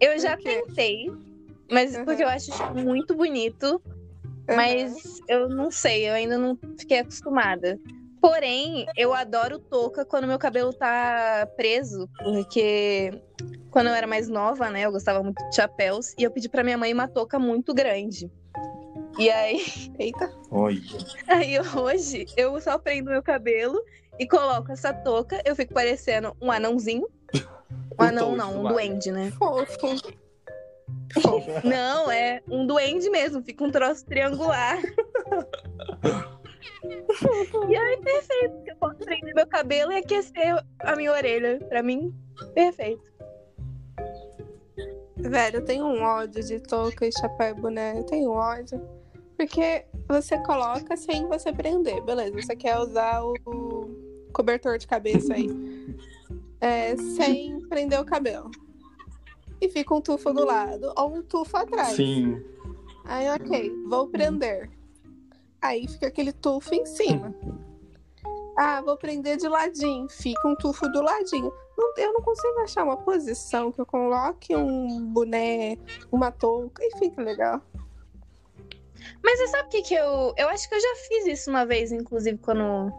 Eu já tentei, mas Uhum. porque eu acho tipo, muito bonito, mas eu não sei, eu ainda não fiquei acostumada. Porém, eu adoro touca quando meu cabelo tá preso, porque quando eu era mais nova, né, eu gostava muito de chapéus e eu pedi pra minha mãe uma touca muito grande. E aí, [laughs] Eita. Olha. aí hoje eu só prendo meu cabelo e coloco essa touca, eu fico parecendo um anãozinho. [laughs] Um anão não, um duende, né? Fofo. [laughs] Não, é um duende mesmo, fica um troço triangular. e aí, perfeito, porque eu posso prender meu cabelo e aquecer a minha orelha. Pra mim, perfeito. Velho, eu tenho um ódio de touca e chapéu e boné. Eu tenho ódio. Porque você coloca sem você prender. Beleza, você quer usar o cobertor de cabeça aí. É, sem prender o cabelo. E fica um tufo do lado ou um tufo atrás. Sim. Aí, ok, vou prender. Aí fica aquele tufo em cima. Ah, vou prender de ladinho. Fica um tufo do ladinho. Não- eu não consigo achar uma posição que eu coloque um boné, uma touca e fique legal. Mas você sabe o que que eu... Eu acho que eu já fiz isso uma vez, inclusive, quando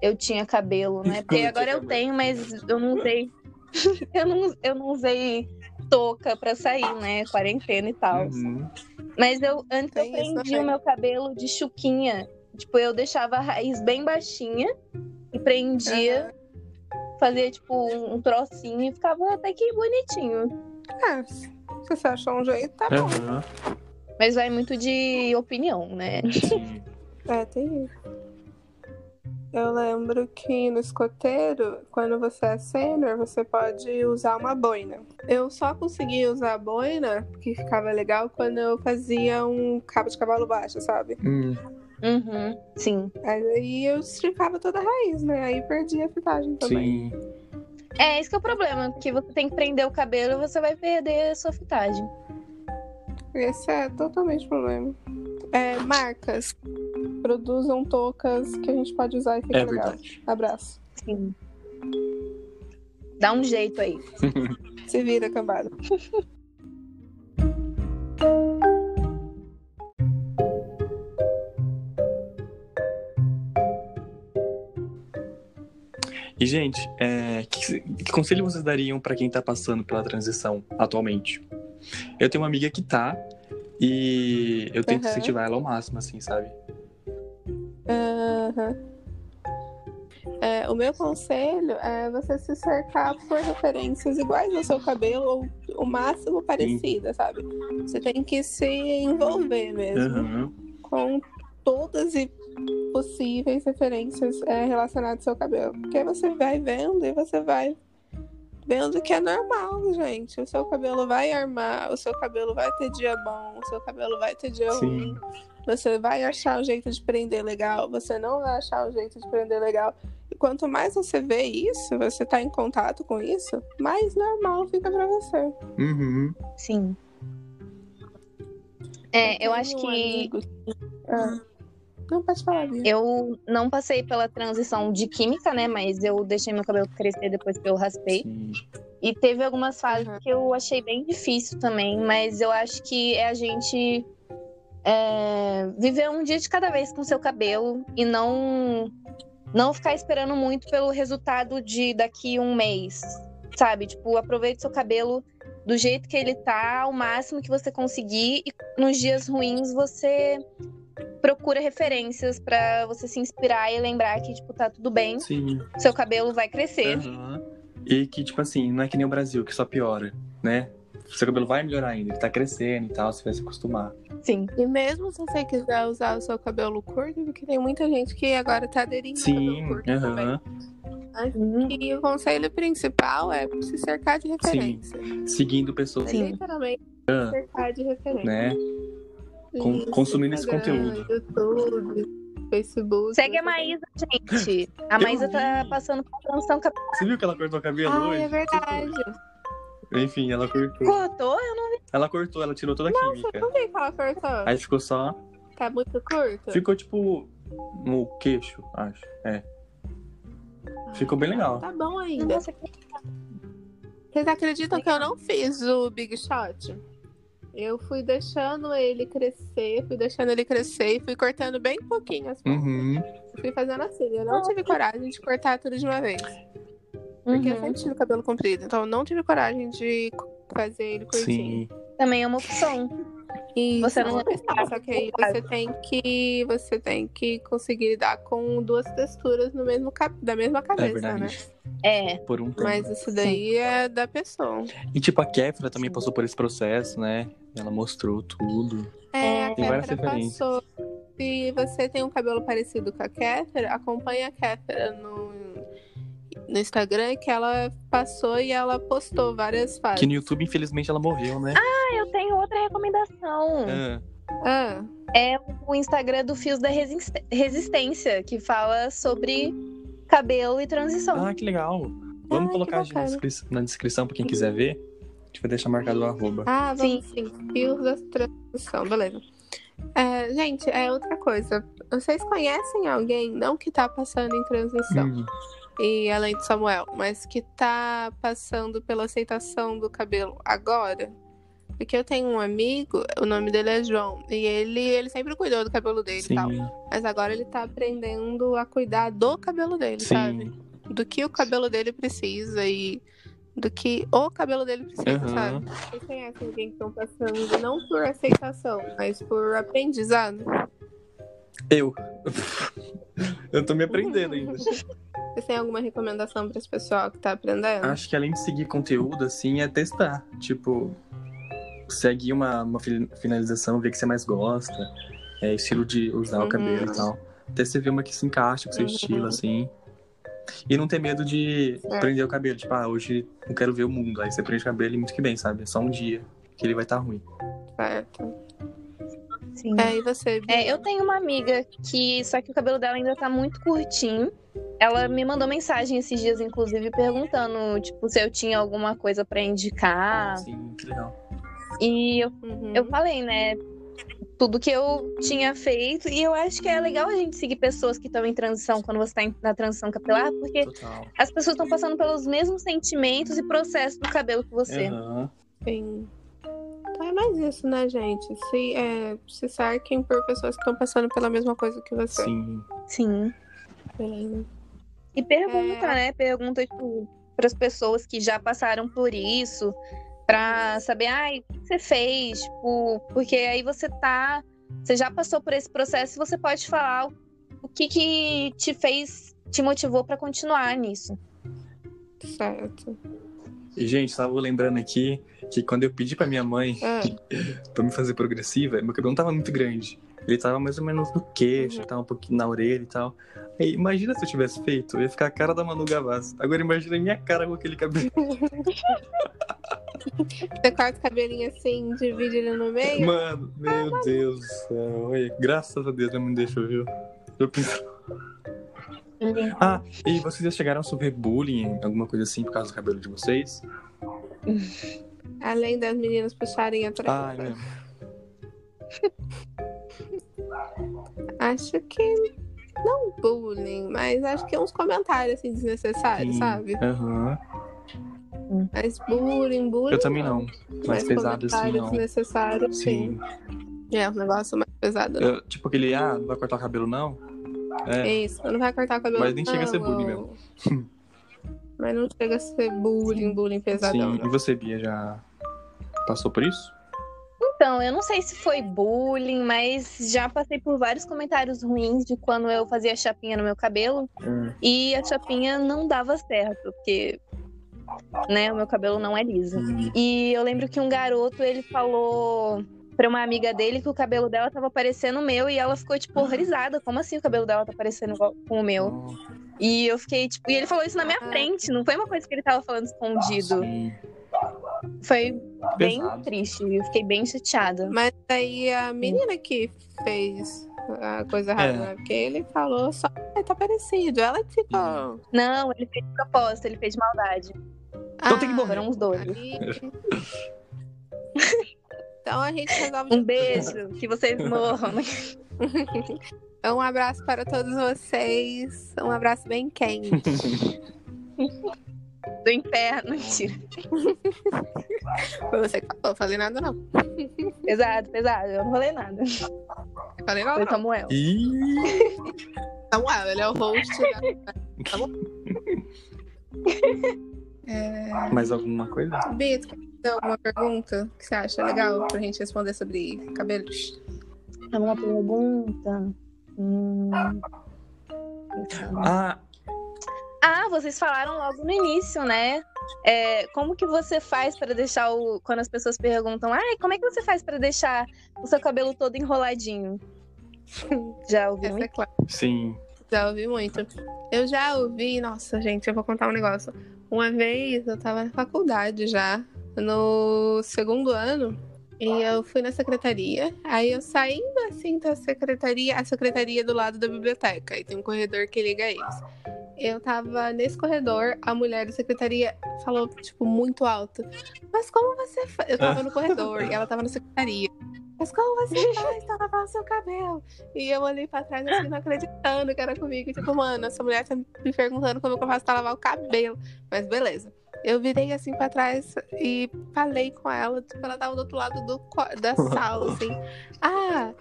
eu tinha cabelo, né? Porque agora eu tenho, mas eu não usei... [laughs] eu, não, eu não usei touca pra sair, né? Quarentena e tal. Uhum. Mas eu antes eu Tem prendia também. o meu cabelo de chuquinha. Tipo, eu deixava a raiz bem baixinha e prendia, fazia tipo um, trocinho e ficava até que bonitinho. É, se você achou um jeito, tá bom. Aham. Mas vai muito de opinião, né? É, tem isso. Eu lembro que no escoteiro, quando você é sênior, você pode usar uma boina. Eu só consegui usar a boina, que ficava legal, quando eu fazia um cabo de cavalo baixo, sabe? Hum. Uhum, sim. Aí eu esticava toda a raiz, né? Aí perdi a fitagem também. Sim. É, esse que é o problema, porque você tem que prender o cabelo e você vai perder a sua fitagem. Esse é totalmente o problema. É, marcas. Produzam toucas que a gente pode usar e fica É legal. verdade. Abraço. Sim. Dá um jeito aí. [laughs] Se vira, cambada. E, gente, é, que, que conselho vocês dariam pra quem tá passando pela transição atualmente? Eu tenho uma amiga que tá e eu tento Aham. incentivar ela ao máximo, assim, sabe? Aham. É, o meu conselho é você se cercar por referências iguais ao seu cabelo ou o máximo parecida, sabe? Você tem que se envolver mesmo Aham. com todas e possíveis referências é, relacionadas ao seu cabelo. Porque aí você vai vendo e você vai vendo que é normal, gente. O seu cabelo vai armar, o seu cabelo vai ter dia bom, o seu cabelo vai ter dia Sim. ruim. Você vai achar um jeito de prender legal, você não vai achar um jeito de prender legal. E quanto mais você vê isso, você tá em contato com isso, mais normal fica pra você. Uhum. Sim. É, eu tenho acho um que amigo- Ah, Não pode falar, Bia. Eu não passei pela transição de química, né? Mas eu deixei meu cabelo crescer depois que eu raspei. Sim. E teve algumas fases Uhum. que eu achei bem difícil também, mas eu acho que é a gente é, viver um dia de cada vez com seu cabelo e não não ficar esperando muito pelo resultado de daqui um mês, sabe? Tipo, aproveite seu cabelo do jeito que ele tá, ao máximo que você conseguir e nos dias ruins você procura referências pra você se inspirar e lembrar que tipo tá tudo bem, Sim. seu cabelo vai crescer. Aham. E que, tipo assim, não é que nem o Brasil, que só piora, né? Seu cabelo vai melhorar ainda, ele tá crescendo e tal, você vai se acostumar. Sim. E mesmo se você quiser usar o seu cabelo curto, porque tem muita gente que agora tá aderindo ao cabelo Sim, curto também. aham. E o conselho principal é se cercar de referência. Seguindo pessoas, É Sim. literalmente Ah. cercar de referência. né? Isso, consumindo esse conteúdo. YouTube, Facebook. Segue a Maísa, gente. A Maísa tá vi. passando por transição capilar. Você viu que ela cortou o cabelo Ah, hoje? é verdade. Enfim, ela cortou. Cortou? Eu não Ela cortou, ela tirou toda a química. Não tem que ela cortou. Aí ficou só. Tá muito curto. Ficou tipo no queixo, acho. É. Ficou bem legal. Tá bom ainda. Nossa, Vocês acreditam que eu não fiz o Big Shot? Eu fui deixando ele crescer, fui deixando ele crescer e fui cortando bem pouquinho as pontas. Uhum. Fui fazendo assim. Eu não tive coragem de cortar tudo de uma vez. Porque eu Uhum. sempre tive cabelo comprido. Então eu não tive coragem de fazer ele curtinho. Sim. Também é uma opção. E Você não- Só que aí você tem que. Você tem que conseguir lidar com duas texturas no mesmo cap... da mesma É cabeça, né? verdade. É. Por um tempo. Mas isso daí é da pessoa. E tipo, a Kéfera também passou por esse processo, né? Ela mostrou tudo. É, a Tem várias Kéfera referências. passou. Se você tem um cabelo parecido com a Kéfera, acompanhe a Kéfera no, no Instagram, que ela passou e ela postou várias fases. Que no YouTube, infelizmente, ela morreu, né? Ah, eu tenho outra recomendação. Ah, Ah, É o Instagram do Fios da Resist- Resistência, que fala sobre cabelo e transição. Ah, que legal. Ah, Vamos que colocar na descrição, na descrição pra quem quiser ver. A gente vai deixar marcado o arroba. ah vamos sim. Fios da transição, beleza. É, gente, é outra coisa. Vocês conhecem alguém, não que tá passando em transição, Hum, e além de Samuel, mas que tá passando pela aceitação do cabelo agora? Porque eu tenho um amigo, o nome dele é João, e ele, ele sempre cuidou do cabelo dele e sim, tal. Mas agora ele tá aprendendo a cuidar do cabelo dele, sabe? sim. Do que o cabelo dele precisa e do que o cabelo dele precisa, Aham. sabe? Vocês conhecem alguém que estão passando não por aceitação, mas por aprendizado? Eu. [laughs] Eu tô me aprendendo ainda. [laughs] Vocês têm alguma recomendação para esse pessoal que tá aprendendo? Acho que além de seguir conteúdo, assim, é testar. Tipo, seguir uma, uma fi- finalização, ver o que você mais gosta. É, estilo de usar Uhum. o cabelo e tal. Até você ver uma que se encaixa com seu Uhum. estilo, assim. E não ter medo de É. prender o cabelo. Tipo, ah, hoje não quero ver o mundo. Aí você prende o cabelo e muito que bem, sabe? É só um dia que ele vai estar ruim. Certo. Sim. É, e você? É, eu tenho uma amiga que. Só que o cabelo dela ainda tá muito curtinho. Ela me mandou mensagem esses dias, inclusive, perguntando, tipo, se eu tinha alguma coisa pra indicar. Sim, que legal. E eu, Uhum. eu falei, né? Tudo que eu tinha feito. E eu acho que é legal a gente seguir pessoas que estão em transição quando você tá em- na transição capilar, porque Total. as pessoas estão passando pelos mesmos sentimentos e processos do cabelo que você. Aham. Sim. Então é mais isso, né, gente? Se, é, se cerquem por pessoas que estão passando pela mesma coisa que você. Sim. Sim. Beleza. E pergunta, É. né? Pergunta, tipo, pras pessoas que já passaram por isso, pra saber, ai, o que você fez? Tipo, porque aí você tá. Você já passou por esse processo e você pode falar o, que que te fez, te motivou pra continuar nisso. Certo. E, gente, tava lembrando aqui que quando eu pedi pra minha mãe Ah, [laughs] pra me fazer progressiva, meu cabelo não tava muito grande. Ele tava mais ou menos no queixo, Uhum. tava um pouquinho na orelha e tal. Aí, imagina se eu tivesse feito, eu ia ficar a cara da Manu Gavassi. Agora imagina a minha cara com aquele cabelo. [laughs] [laughs] você corta o cabelinho assim, divide ele no meio. Mano, meu Deus do céu. Olha, graças a Deus não me deixou, viu? Eu penso... Ah, e vocês já chegaram a sofrer bullying, alguma coisa assim, por causa do cabelo de vocês? Além das meninas puxarem atrás. Meu. [laughs] Acho que. Não bullying, mas acho que uns comentários assim desnecessários, Sim. sabe? Aham. Mas bullying, bullying. Eu também não. Mais pesado assim, não. desnecessário, sim. Sim. É um negócio mais pesado. não. Eu, tipo aquele, ah, não vai cortar o cabelo não? É. Isso, não vai cortar o cabelo. Mas nem chega a ser não, bullying ou- [laughs] Mas não chega a ser bullying, bullying pesadão. Sim. E você, Bia, já passou por isso? Então, eu não sei se foi bullying, mas já passei por vários comentários ruins de quando eu fazia chapinha no meu cabelo e a chapinha não dava certo, porque né, o meu cabelo não é liso. Hum. E eu lembro que um garoto, ele falou pra uma amiga dele que o cabelo dela tava parecendo o meu e ela ficou tipo horrorizada, como assim o cabelo dela tá parecendo com o meu? E eu fiquei tipo, e ele falou isso na minha frente, não foi uma coisa que ele tava falando escondido. Foi bem Pesado. triste, eu fiquei bem chateada. Mas aí a menina que fez a coisa errada, É. né? Porque ele falou só, "Ah, tá parecido. Ela que ficou. Não, ele fez de propósito, ele fez de maldade. Então tem que morrer. Foram os dois. aí- Então a gente resolve. Um beijo, que vocês morram. [laughs] Um abraço para todos vocês. Um abraço bem quente. [laughs] Do inferno, [laughs] mentira. [laughs] Foi você que falou, falei nada não. [laughs] Pesado, pesado. Eu não falei nada. Falei nada Foi não. Samuel. Ih, Samuel, ele é o host da. Tá bom? É... mais alguma coisa? Bito, quer fazer alguma pergunta que você acha legal pra gente responder sobre cabelos? É uma pergunta. Hum... Ah, Ah, vocês falaram logo no início, né? É, como que você faz para deixar o. Quando as pessoas perguntam, ai, como é que você faz para deixar o seu cabelo todo enroladinho? [laughs] Já ouviram Essa é clara. sim. Já ouvi muito. Eu já ouvi, nossa, gente, eu vou contar um negócio. Uma vez eu tava na faculdade já, no segundo ano, e eu fui na secretaria. Aí eu saindo assim da secretaria, a secretaria é do lado da biblioteca, e tem um corredor que liga a eles. Eu tava nesse corredor, a mulher da secretaria falou, tipo, muito alto. Mas como você faz? Eu tava no corredor e ela tava na secretaria. Mas como você [laughs] faz pra lavar o seu cabelo? E eu olhei pra trás assim, não acreditando que era comigo. Tipo, mano, essa mulher tá me perguntando como eu faço pra lavar o cabelo. Mas beleza. Eu virei assim pra trás e falei com ela. Tipo, ela tava do outro lado do, da sala, assim. Ah,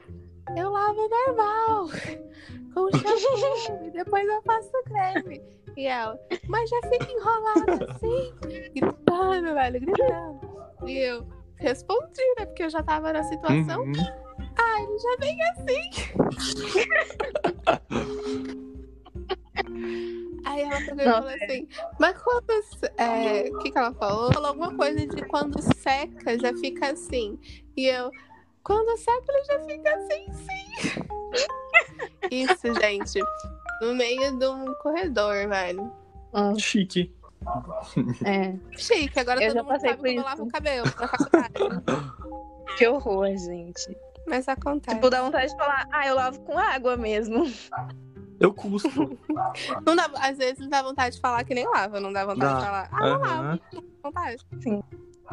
eu lavo normal. Com shampoo. e depois eu faço creme. E ela, mas já fica enrolada assim. Gritando, velho, gritando. E eu respondi, né? Porque eu já tava na situação. Uhum. Ah, ele já vem assim. Aí ela pegou e Nossa, falou assim, mas quando. é, O que, que ela falou? Falou alguma coisa de quando seca já fica assim. E eu, quando seca ele já fica assim, sim. [laughs] Isso, gente. No meio de um corredor, velho. Hum, Chique. é. Chique, agora Eu todo já mundo passei sabe por como lavo o cabelo na faculdade. [laughs] Que horror, gente. Mas acontece. Tipo, dá vontade de falar, ah, eu lavo com água mesmo. Eu custo. [laughs] Não dá, às vezes dá vontade de falar que nem lava, não dá vontade Dá. de falar, ah, não lavo. Aham. vontade. Sim.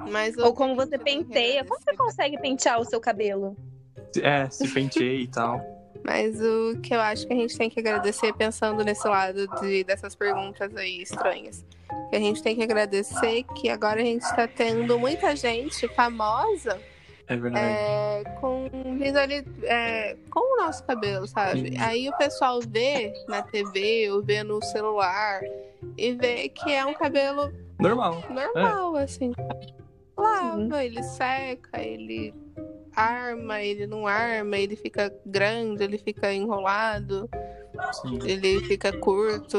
Mas Ou como você penteia. Como você consegue pentear o seu cabelo? É, se penteei e tal. [laughs] Mas o que eu acho que a gente tem que agradecer pensando nesse lado de, dessas perguntas aí estranhas. Que a gente tem que agradecer que agora a gente está tendo muita gente famosa É verdade. é, com, é, com o nosso cabelo, sabe? Sim. Aí o pessoal vê na TV ou vê no celular e vê que é um cabelo Normal. normal, É. assim. Lava, ele seca, ele arma, ele não arma, ele fica grande, ele fica enrolado, Sim. ele fica curto.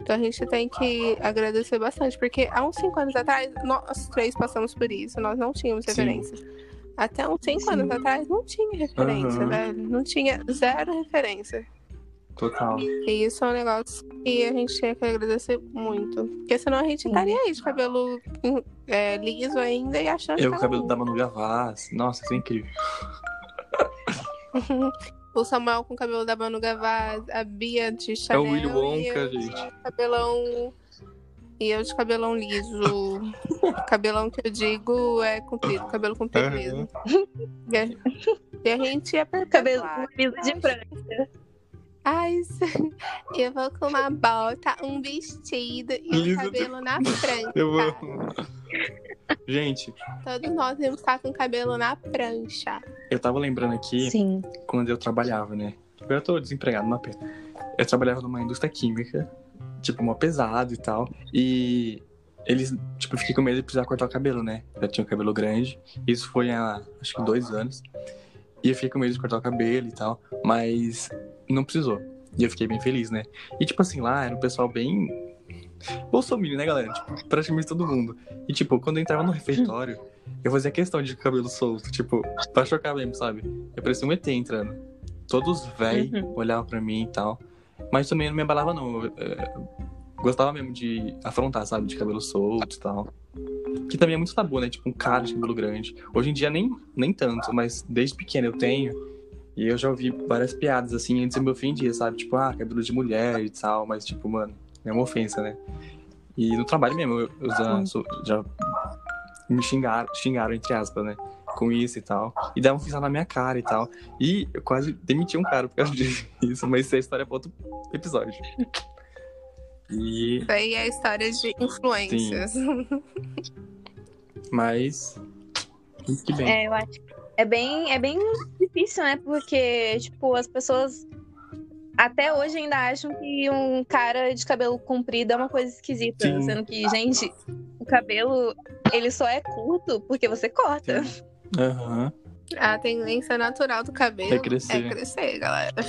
Então a gente tem que agradecer bastante, porque há uns 5 anos atrás, nós três passamos por isso, nós não tínhamos Sim. referências. Até uns 5 Sim. anos atrás não tinha referência, velho. Não tinha zero referência. Total. E isso é um negócio que a gente tinha que agradecer muito. Porque senão a gente Sim. estaria aí de cabelo é, liso ainda e achando Eu que com o tava cabelo da Manu Gavassi. Nossa, isso é incrível. [laughs] O Samuel com o cabelo da Manu Gavazzi, a Bia de É Chanel. o Willy e Wonka, eu gente. de cabelão. E eu de cabelão liso. [laughs] cabelão que eu digo é comprido, cabelo comprido Aham. mesmo. É. E a gente ia Cabelo perpetuar. liso de prancha. Ai, [laughs] eu vou com uma bota, um vestido e Liso o de- cabelo na [laughs] frente. Eu vou. Gente, Todos nós íamos estar com o cabelo na prancha. eu tava lembrando aqui Sim. quando eu trabalhava, né? Eu tô desempregado, uma pena. Eu trabalhava numa indústria química, tipo, uma pesado e tal. E eles, tipo, eu fiquei com medo de precisar cortar o cabelo, né? Já tinha o cabelo grande. Isso foi há, acho que dois anos. E eu fiquei com medo de cortar o cabelo e tal. Mas não precisou. E eu fiquei bem feliz, né? E, tipo assim, lá era um pessoal bem. Bolsominion, né, galera? Tipo, praticamente todo mundo. E, tipo, quando eu entrava no refeitório, eu fazia questão de cabelo solto, tipo, pra chocar mesmo, sabe? Eu parecia um ET entrando. Todos véi Uhum. olhavam pra mim e tal. Mas também não me abalava, não. Eu, é, gostava mesmo de afrontar, sabe? De cabelo solto e tal. Que também é muito tabu, né? Tipo, um cara de cabelo grande. Hoje em dia nem, nem tanto, mas desde pequeno eu tenho. E eu já ouvi várias piadas, assim, antes eu me ofendia, sabe? Tipo, ah, cabelo de mulher e tal. Mas, tipo, mano, é uma ofensa, né? E no trabalho mesmo, eu, eu já, sou- já me xingaram, xingaram, entre aspas, né? Com isso e tal. E davam pisar na minha cara e tal. E eu quase demiti um cara por causa [laughs] disso, mas isso é história pra outro episódio. E. Isso aí é a história de influências. Mas. Que bem. É, eu acho que é bem, é bem difícil, né? Porque, tipo, as pessoas até hoje ainda acham que um cara de cabelo comprido é uma coisa esquisita. Sim. Sendo que, gente, o cabelo, ele só é curto porque você corta. Aham. A tendência natural do cabelo É crescer. é crescer, galera.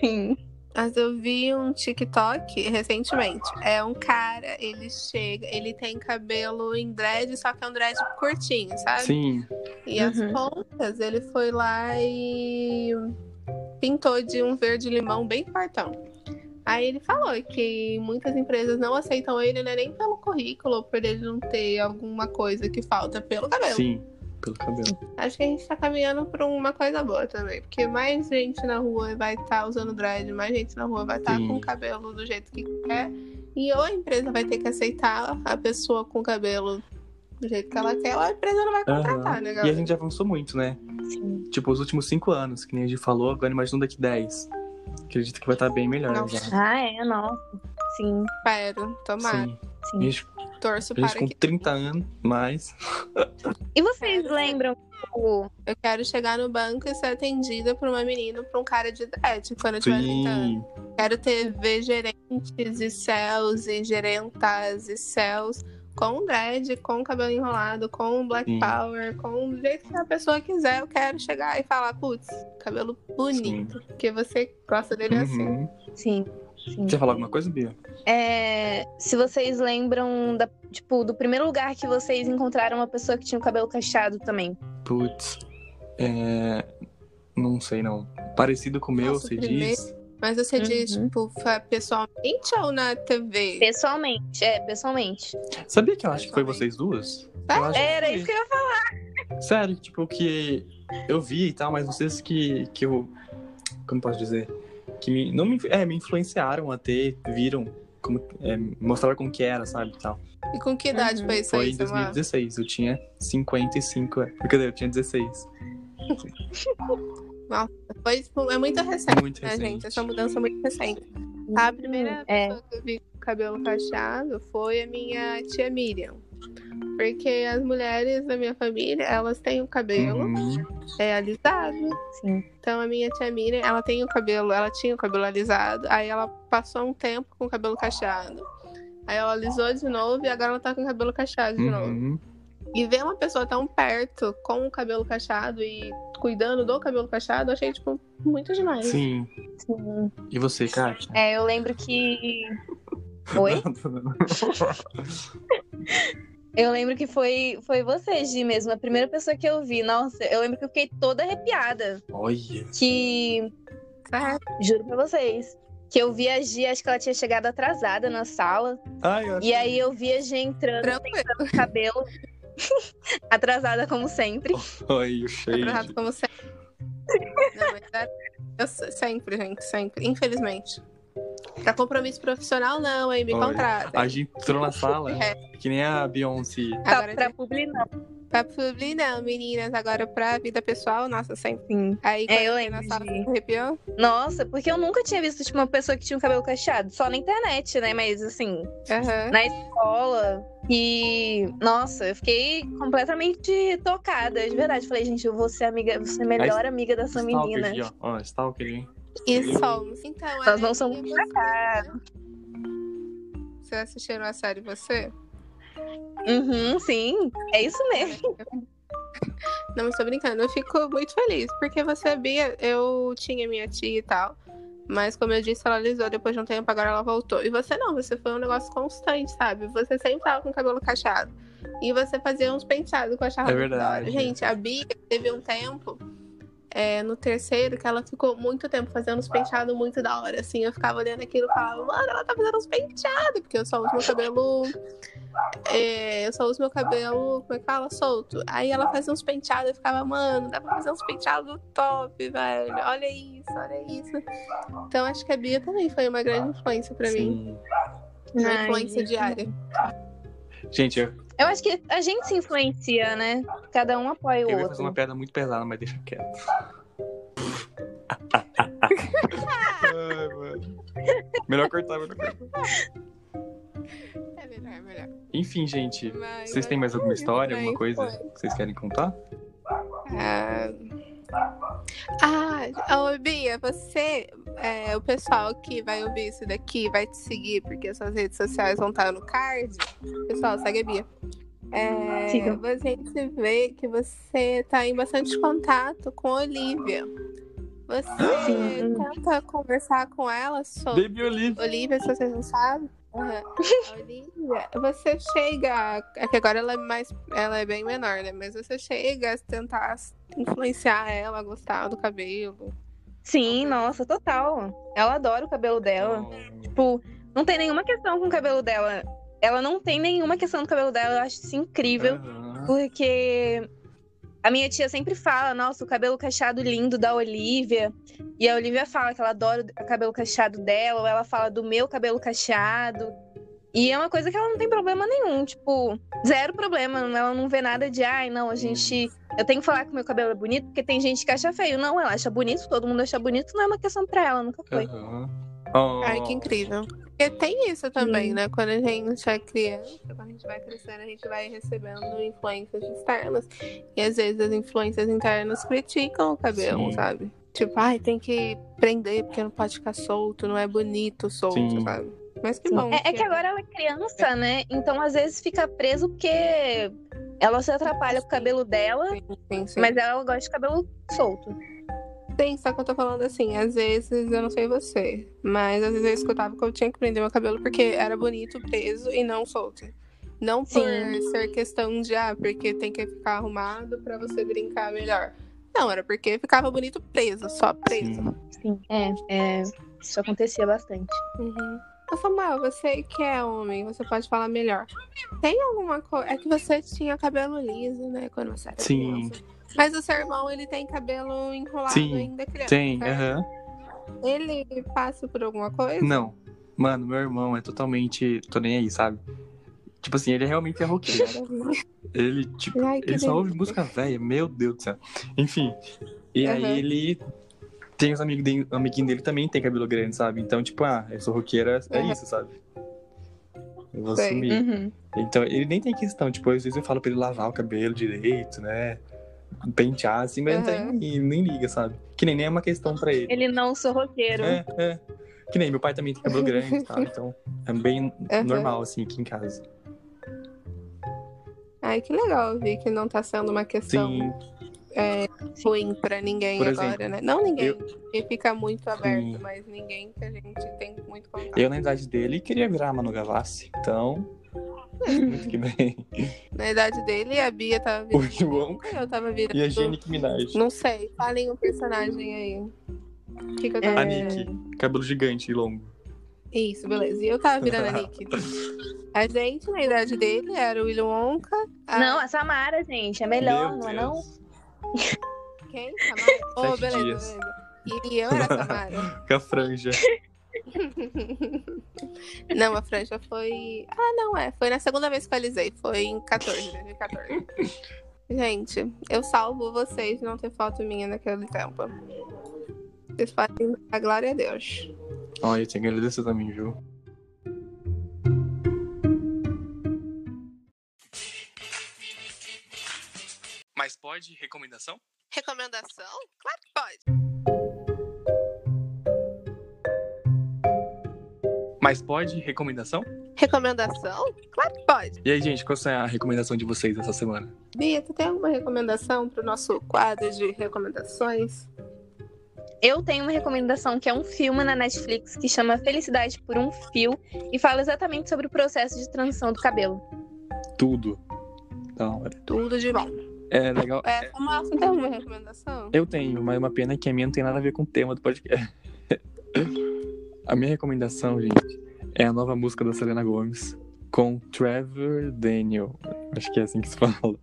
Sim. Mas eu vi um TikTok recentemente. É um cara, ele chega, ele tem cabelo em dread, só que é um dread curtinho, sabe? Sim. E as Uhum. pontas, ele foi lá e pintou de um verde limão bem fortão. Aí ele falou que muitas empresas não aceitam ele, né, nem pelo currículo, por ele não ter alguma coisa que falta pelo cabelo. Sim. Pelo cabelo. Acho que a gente tá caminhando pra uma coisa boa também. Porque mais gente na rua vai estar usando dread, mais gente na rua vai estar Sim. com o cabelo do jeito que quer. E ou a empresa vai ter que aceitar a pessoa com o cabelo do jeito que ela quer, ou a empresa não vai contratar, Aham. né, E a galera? gente já avançou muito, né? Sim. Tipo, os últimos cinco anos, que nem a gente falou, agora imagina daqui 10. Acredito que vai estar bem melhor Nossa. já. Ah, é, nossa. Sim, Espero, tomara. Sim. A sim. Torço para com que. 30 anos, mais. E vocês lembram tipo, Eu quero chegar no banco e ser atendida por uma menina, por um cara de dread quando eu tiver 30 anos. Sim. Quero ter ver gerentes e céus e gerentas e céus com dread, com cabelo enrolado, com black Sim. power, com o jeito que a pessoa quiser. Eu quero chegar e falar, putz, cabelo bonito. Porque você gosta dele assim. Uhum. sim, sim. Quer falar alguma coisa, Bia? É, se vocês lembram da, tipo, do primeiro lugar que vocês encontraram uma pessoa que tinha o cabelo cacheado também. Putz. É... Não sei, não. Parecido com o meu, Nossa, você primeiro- diz? Mas você diz, Uhum. tipo, fa- pessoalmente ou na TV? Pessoalmente, é, pessoalmente. Sabia que eu acho que foi vocês duas? Que Era foi. isso que eu ia falar. Sério, tipo, que eu vi e tal, mas vocês que, que eu. Como posso dizer? Que me, não me, é, me influenciaram a ter, viram, como, é, mostraram como que era, sabe? e Tal. E com que idade Uhum. foi isso Foi em Samuel? 2016, eu tinha 55. é. Brincadeira, eu tinha 16. [laughs] Foi, tipo, é muito recente, Muito né, recente. gente? Essa mudança é muito recente. A primeira É. pessoa que eu vi com cabelo cacheado foi a minha tia Miriam. Porque as mulheres da minha família, elas têm o cabelo Uhum. é, alisado. Sim. Então a minha tia Miriam, ela tem o cabelo, ela tinha o cabelo alisado. Aí ela passou um tempo com o cabelo cacheado. Aí ela alisou de novo e agora ela tá com o cabelo cacheado de novo. Uhum. E ver uma pessoa tão perto com o cabelo cacheado e cuidando do cabelo cacheado, eu achei, tipo, muito demais. Sim. sim. E você, Kátia? É, eu lembro que. Oi? [laughs] Eu lembro que foi, foi você, Gi, mesmo. A primeira pessoa que eu vi. Nossa, eu lembro que eu fiquei toda arrepiada. Olha. Que. Certo? Juro pra vocês. Que eu vi a Gi, acho que ela tinha chegado atrasada na sala. Ai, eu acho E aí eu vi a Gi entrando no cabelo. [laughs] atrasada como sempre. Ai, o shade. Atrasado como sempre. Não, mas é- eu se- sempre, gente, sempre. Infelizmente. Pra compromisso profissional, não, hein? Me Olha, contrata. A gente entrou na sala, É. que nem a Beyoncé. Tá Agora pra publi, não. Pra publi não, meninas. Agora pra vida pessoal, nossa, sempre. Sim. Aí É, eu lembro na sala, de- arrepiou? Nossa, porque eu nunca tinha visto tipo, uma pessoa que tinha um cabelo cacheado. Só na internet, né? Mas assim, Aham. na escola. E, nossa, eu fiquei completamente tocada. De verdade. Falei, gente, eu vou ser amiga, vou ser a melhor amiga dessa menina. aqui, ó. Ó, Stalker, hein? E somos. Então, Nós não somos cá. Você assistiram a série você? Uhum, sim. É isso mesmo. [laughs] Não, mas tô brincando. Eu fico muito feliz, porque você sabia, eu tinha minha tia e tal. Mas como eu disse, ela alisou depois de um tempo, agora ela voltou. E você não, você foi um negócio constante, sabe? Você sempre tava com o cabelo cacheado. E você fazia uns penteados que eu achava É verdade. Gente, a Bia teve um tempo, é, no terceiro, que ela ficou muito tempo fazendo uns penteados muito da hora. Assim, eu ficava olhando aquilo e falava, mano, ela tá fazendo uns penteados, porque eu só uso meu cabelo. é, eu só uso meu cabelo, como é que fala? Solto. Aí ela fazia uns penteados e ficava, mano, dá pra fazer uns penteados top, velho. Olha isso, olha isso. Então acho que a Bia também foi uma grande influência pra mim. Sim. Uma Ai, influência gente. diária. Gente, eu, Eu acho que a gente se influencia, né? Cada um apoia o eu ia outro. fazer uma piada muito pesada, mas deixa quieto. Ai, [laughs] mano. Melhor cortar, melhor cortar. É melhor, é melhor. Enfim, gente. Mas, Vocês têm mais alguma história, alguma coisa foi. que vocês querem contar? Ah, ah, ô, Bia, você, é, o pessoal que vai ouvir isso daqui vai te seguir, porque suas redes sociais vão estar no card. Pessoal, segue a Bia. É, a gente vê que você está em bastante contato com a Olivia. Você Sim. tenta conversar com ela sobre. Baby Olive. Olivia, se vocês não sabem. Olivia, você chega. É que agora ela é mais. Ela é bem menor, né? Mas você chega a tentar influenciar ela a gostar do cabelo. Sim, nossa, total. Ela adora o cabelo dela. Tipo, não tem nenhuma questão com o cabelo dela. Ela não tem nenhuma questão do cabelo dela. Eu acho isso incrível. Aham. Porque a minha tia sempre fala, nossa, o cabelo cacheado lindo da Olivia. E a Olivia fala que ela adora o cabelo cacheado dela, ou ela fala do meu cabelo cacheado. E é uma coisa que ela não tem problema nenhum, tipo, zero problema. Ela não vê nada de, ai, não, a gente. Eu tenho que falar que meu cabelo é bonito, porque tem gente que acha feio. Não, ela acha bonito, todo mundo acha bonito, não é uma questão pra ela, nunca foi. Aham. Oh. Ai, que incrível. Porque tem isso também, Sim. né? Quando a gente é criança, quando a gente vai crescendo, a gente vai recebendo influências externas. E às vezes as influências internas criticam o cabelo, Sim. sabe? Tipo, ai, tem que prender porque não pode ficar solto, não é bonito solto, Sim. sabe? Mas que Sim. bom. É, é que agora ela é criança, né? Então às vezes fica preso porque ela se atrapalha com o cabelo dela, Sim, sim, sim. mas ela gosta de cabelo solto. Sim, só que eu tô falando assim, às vezes, eu não sei você, mas às vezes eu escutava que eu tinha que prender meu cabelo porque era bonito preso e não solto. Não por Sim. ser questão de, ah, porque tem que ficar arrumado pra você brincar melhor. Não, era porque ficava bonito preso, só preso. Sim. Sim, é, é, isso acontecia bastante. Uhum. Ô, Samuel, você que é homem, você pode falar melhor. Tem alguma coisa. É que você tinha cabelo liso, né, quando você era Sim. criança. Mas o seu irmão, ele tem cabelo enrolado Sim, ainda criança. Tem, certo? aham. Ele passa por alguma coisa? Não. Mano, meu irmão é totalmente. tô nem aí, sabe? Tipo assim, ele realmente é roqueiro. Ele, tipo, Ai, ele só ouve música velha, meu Deus do céu. Enfim. E Aham. aí ele tem os amigos dele, amiguinho dele também tem cabelo grande, sabe? Então, tipo, ah, eu sou roqueira, é Aham. isso, sabe? Eu vou Sei. assumir. Uhum. Então, ele nem tem questão, tipo, às vezes eu falo pra ele lavar o cabelo direito, né? Pentear, assim, mas Aham. nem, nem liga, sabe? Que nem, nem é uma questão pra ele. Ele não sou roqueiro. É, é. Que nem meu pai também tem cabelo grande tal, [laughs] então é bem Aham. normal, assim, aqui em casa. Ai, que legal ouvir que não tá sendo uma questão Sim, é, ruim pra ninguém Por agora, exemplo, né? Não ninguém, eu- que fica muito aberto, Sim. mas ninguém que a gente tem muito contato. eu na idade dele queria virar Manu Gavassi, então. [laughs] Muito que bem. Na idade dele, a Bia tava O virando. João [laughs] Eu tava virando. e a Jenny Minaj. Não sei, falem um personagem aí. O que, que eu tava A virando? Nick, cabelo gigante e longo. Isso, beleza. E eu tava virando a [laughs] Nick. A gente, na idade dele, era o William Wonka. a- Não, a Samara, gente, é melhor, Meu não é não? Quem? Samara? Oh, beleza, dias. beleza. E eu era a Samara. Com a franja. [laughs] Não, a franja foi. Ah, não, é. Foi na segunda vez que eu alisei. Foi em 14, 2014. Gente, eu salvo vocês de não ter foto minha naquele tempo. Vocês podem dar glória a Deus. Olha, eu tenho que agradecer também, viu? Mas pode recomendação? Recomendação? Claro que pode. Mas pode recomendação? Recomendação? Claro que pode. E aí, gente, qual é a recomendação de vocês essa semana? Bia, tu tem alguma recomendação pro nosso quadro de recomendações? Eu tenho uma recomendação que é um filme na Netflix que chama Felicidade por um Fio e fala exatamente sobre o processo de transição do cabelo. Tudo. Da hora. Tudo de bom. É legal. É, Samuel, você tem alguma recomendação? Eu tenho, mas uma pena é que a minha não tem nada a ver com o tema do podcast. [laughs] a minha recomendação, gente, é a nova música da Selena Gomez com Trevor Daniel. Acho que é assim que se [laughs] fala.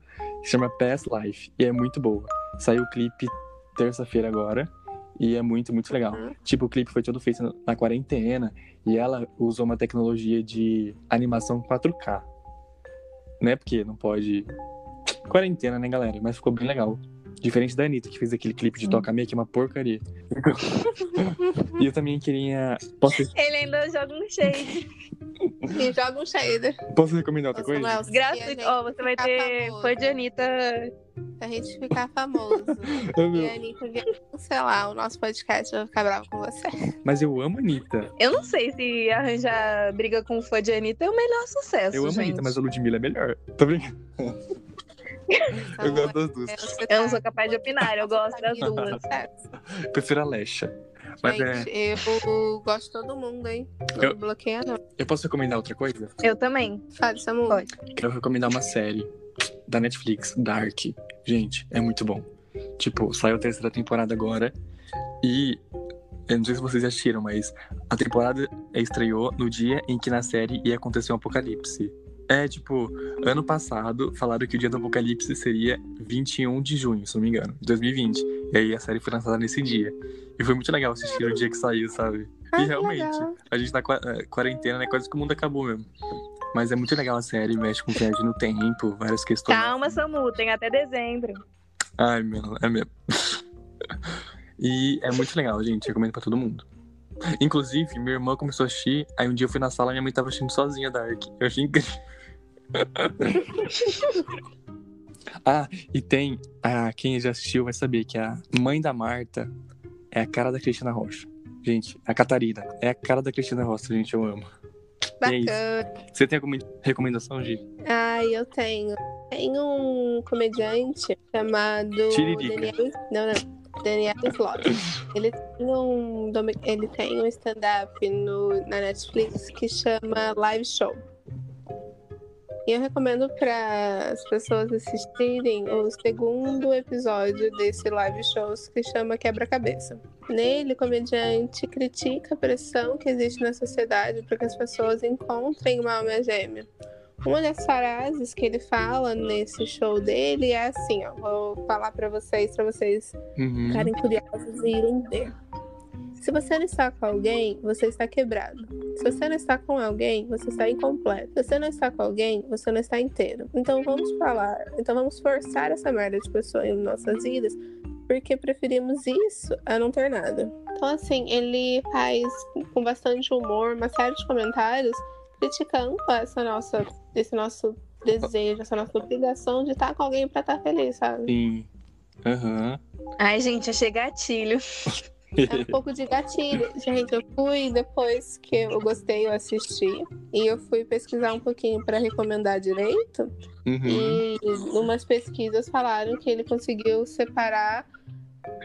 Que chama Past Life. E é muito boa. Saiu o clipe terça-feira agora. E é muito, muito legal. Uhum. Tipo, o clipe foi todo feito na quarentena. E ela usou uma tecnologia de animação 4K. Né? Porque não pode. Quarentena, né, galera? Mas ficou bem legal. Diferente da Anitta, que fez aquele clipe de Toca Meia, que é uma porcaria. [laughs] e eu também queria. Posso, Ele ainda joga um shade. E joga um shader. posso recomendar outra coisa? Se a Gratuito. Ó, você vai ter famoso, fã de Anitta. Se a gente ficar famoso [laughs] e a Anitta vier cancelar o nosso podcast, eu vou ficar brava com você. Mas eu amo a Anitta. Eu não sei se arranjar briga com fã de Anitta é o melhor sucesso, Eu amo a gente. Anitta, mas a Ludmilla é melhor. Tô brincando. [laughs] Eu gosto das duas. Você Eu não tá- sou capaz de opinar, eu gosto das duas. Eu prefiro a Lecha. Mas é. Gente, eu gosto de todo mundo, hein? Não Eu- bloqueia, não. Eu posso recomendar outra coisa? Eu também. Fale, Samu. Pode. Quero recomendar uma série da Netflix, Dark. Gente, é muito bom. Tipo, saiu a terceira temporada agora. E eu não sei se vocês já assistiram, mas a temporada estreou no dia em que na série ia acontecer um apocalipse. É, tipo, ano passado falaram que o dia do apocalipse seria 21 de junho, se não me engano, de 2020. E aí a série foi lançada nesse dia. E foi muito legal assistir o dia que saiu, sabe? Ah, e realmente, a gente tá eh, quarentena, né? Quase que o mundo acabou mesmo. Mas é muito legal a série, mexe com viagem no tempo, várias questões. Calma, Samu, tem até dezembro. Ai, meu, é mesmo. [laughs] e é muito legal, gente. Recomendo pra todo mundo. Inclusive, minha irmã começou a assistir, aí um dia eu fui na sala e minha mãe tava assistindo sozinha Dark. Eu achei incrível. Ah, e tem. Ah, quem já assistiu vai saber que a mãe da Marta é a cara da Cristina Rocha. Gente, a Catarina é a cara da Cristina Rocha, gente, eu amo. É. Bacana. Você tem alguma recomendação, Gi? Ai, eu tenho. Tem um comediante chamado Tiririca. Daniel. Não, não. Daniel Slot. Ele tem um, ele tem um stand-up no- na Netflix que chama Live Show. E eu recomendo para as pessoas assistirem o segundo episódio desse live show que chama Quebra-Cabeça. Nele, o comediante critica a pressão que existe na sociedade para que as pessoas encontrem uma alma gêmea. Uma das frases que ele fala nesse show dele é assim, ó, vou falar para vocês, para vocês Uhum. ficarem curiosos e irem ver. Se você não está com alguém, você está quebrado. Se você não está com alguém, você está incompleto. Se você não está com alguém, você não está inteiro. Então vamos falar, então vamos forçar essa merda de pessoa em nossas vidas, porque preferimos isso a não ter nada. Então assim, ele faz com bastante humor uma série de comentários criticando essa nossa, esse nosso desejo, essa nossa obrigação de estar com alguém para estar feliz, sabe? Sim. Aham. Ai, gente, achei gatilho. [laughs] É um pouco de gatilho. Gente, eu fui depois que eu gostei, eu assisti. E eu fui pesquisar um pouquinho para recomendar direito. Uhum. E umas pesquisas falaram que ele conseguiu separar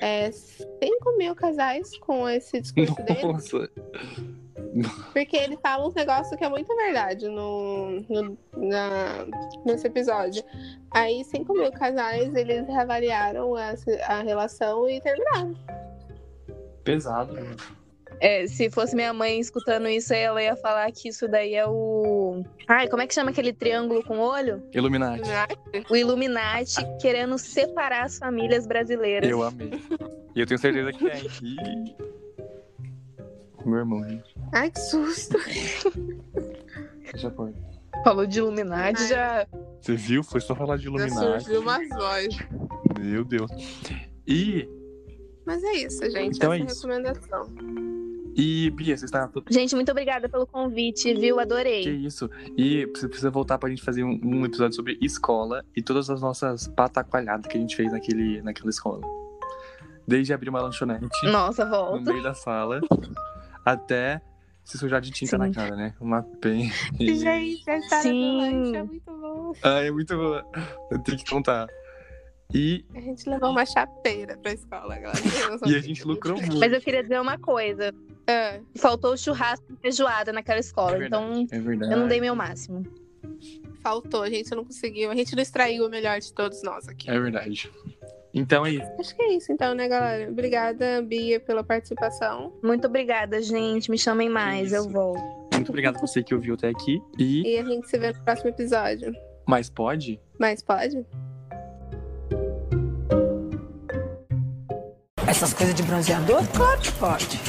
é, 5 mil casais com esse discurso dele. Nossa. Porque ele fala uns negócios que é muita verdade no, no- na, nesse episódio. Aí 5 mil casais, eles reavaliaram a, a relação e terminaram. Pesado. É, se fosse minha mãe escutando isso, ela ia falar que isso daí é o. Ai, como é que chama aquele triângulo com olho? Illuminati. O Illuminati querendo separar as famílias brasileiras. Eu amei. E eu tenho certeza que é. Ih. Meu irmão, gente. Ai, que susto. Fecha a porta. Falou de Illuminati, Ai. já. Você viu? Foi só falar de Já Illuminati. surgiu umas vozes. Meu Deus. E, Mas é isso, gente. Então essa é isso. recomendação. e Bia, você está Gente, muito obrigada pelo convite, viu? Que Adorei. isso. E você precisa voltar pra gente fazer um, um episódio sobre escola e todas as nossas pataqualhadas que a gente fez naquele, naquela escola. Desde abrir uma lanchonete Nossa, no volto. meio da sala até se sujar de tinta Sim. na cara, né? Uma pen. Gente, a história Sim. do lanche é muito boa. Ah, é muito boa. Eu tenho que contar. E, A gente levou uma chapeira pra escola, galera. [laughs] e a gente lucrou muito. Mas eu queria dizer uma coisa. É, Faltou churrasco e feijoada naquela escola. É verdade, então, é verdade. eu não dei meu máximo. faltou, a gente não conseguiu. A gente não extraiu o melhor de todos nós aqui. É verdade. Então é isso. Acho que é isso, então, né, galera? Obrigada, Bia, pela participação. Muito obrigada, gente. Me chamem mais, eu volto. Muito obrigado a você que ouviu até aqui. E. E a gente se vê no próximo episódio. Mas pode? Mas pode? Essas coisas de bronzeador? Claro que pode.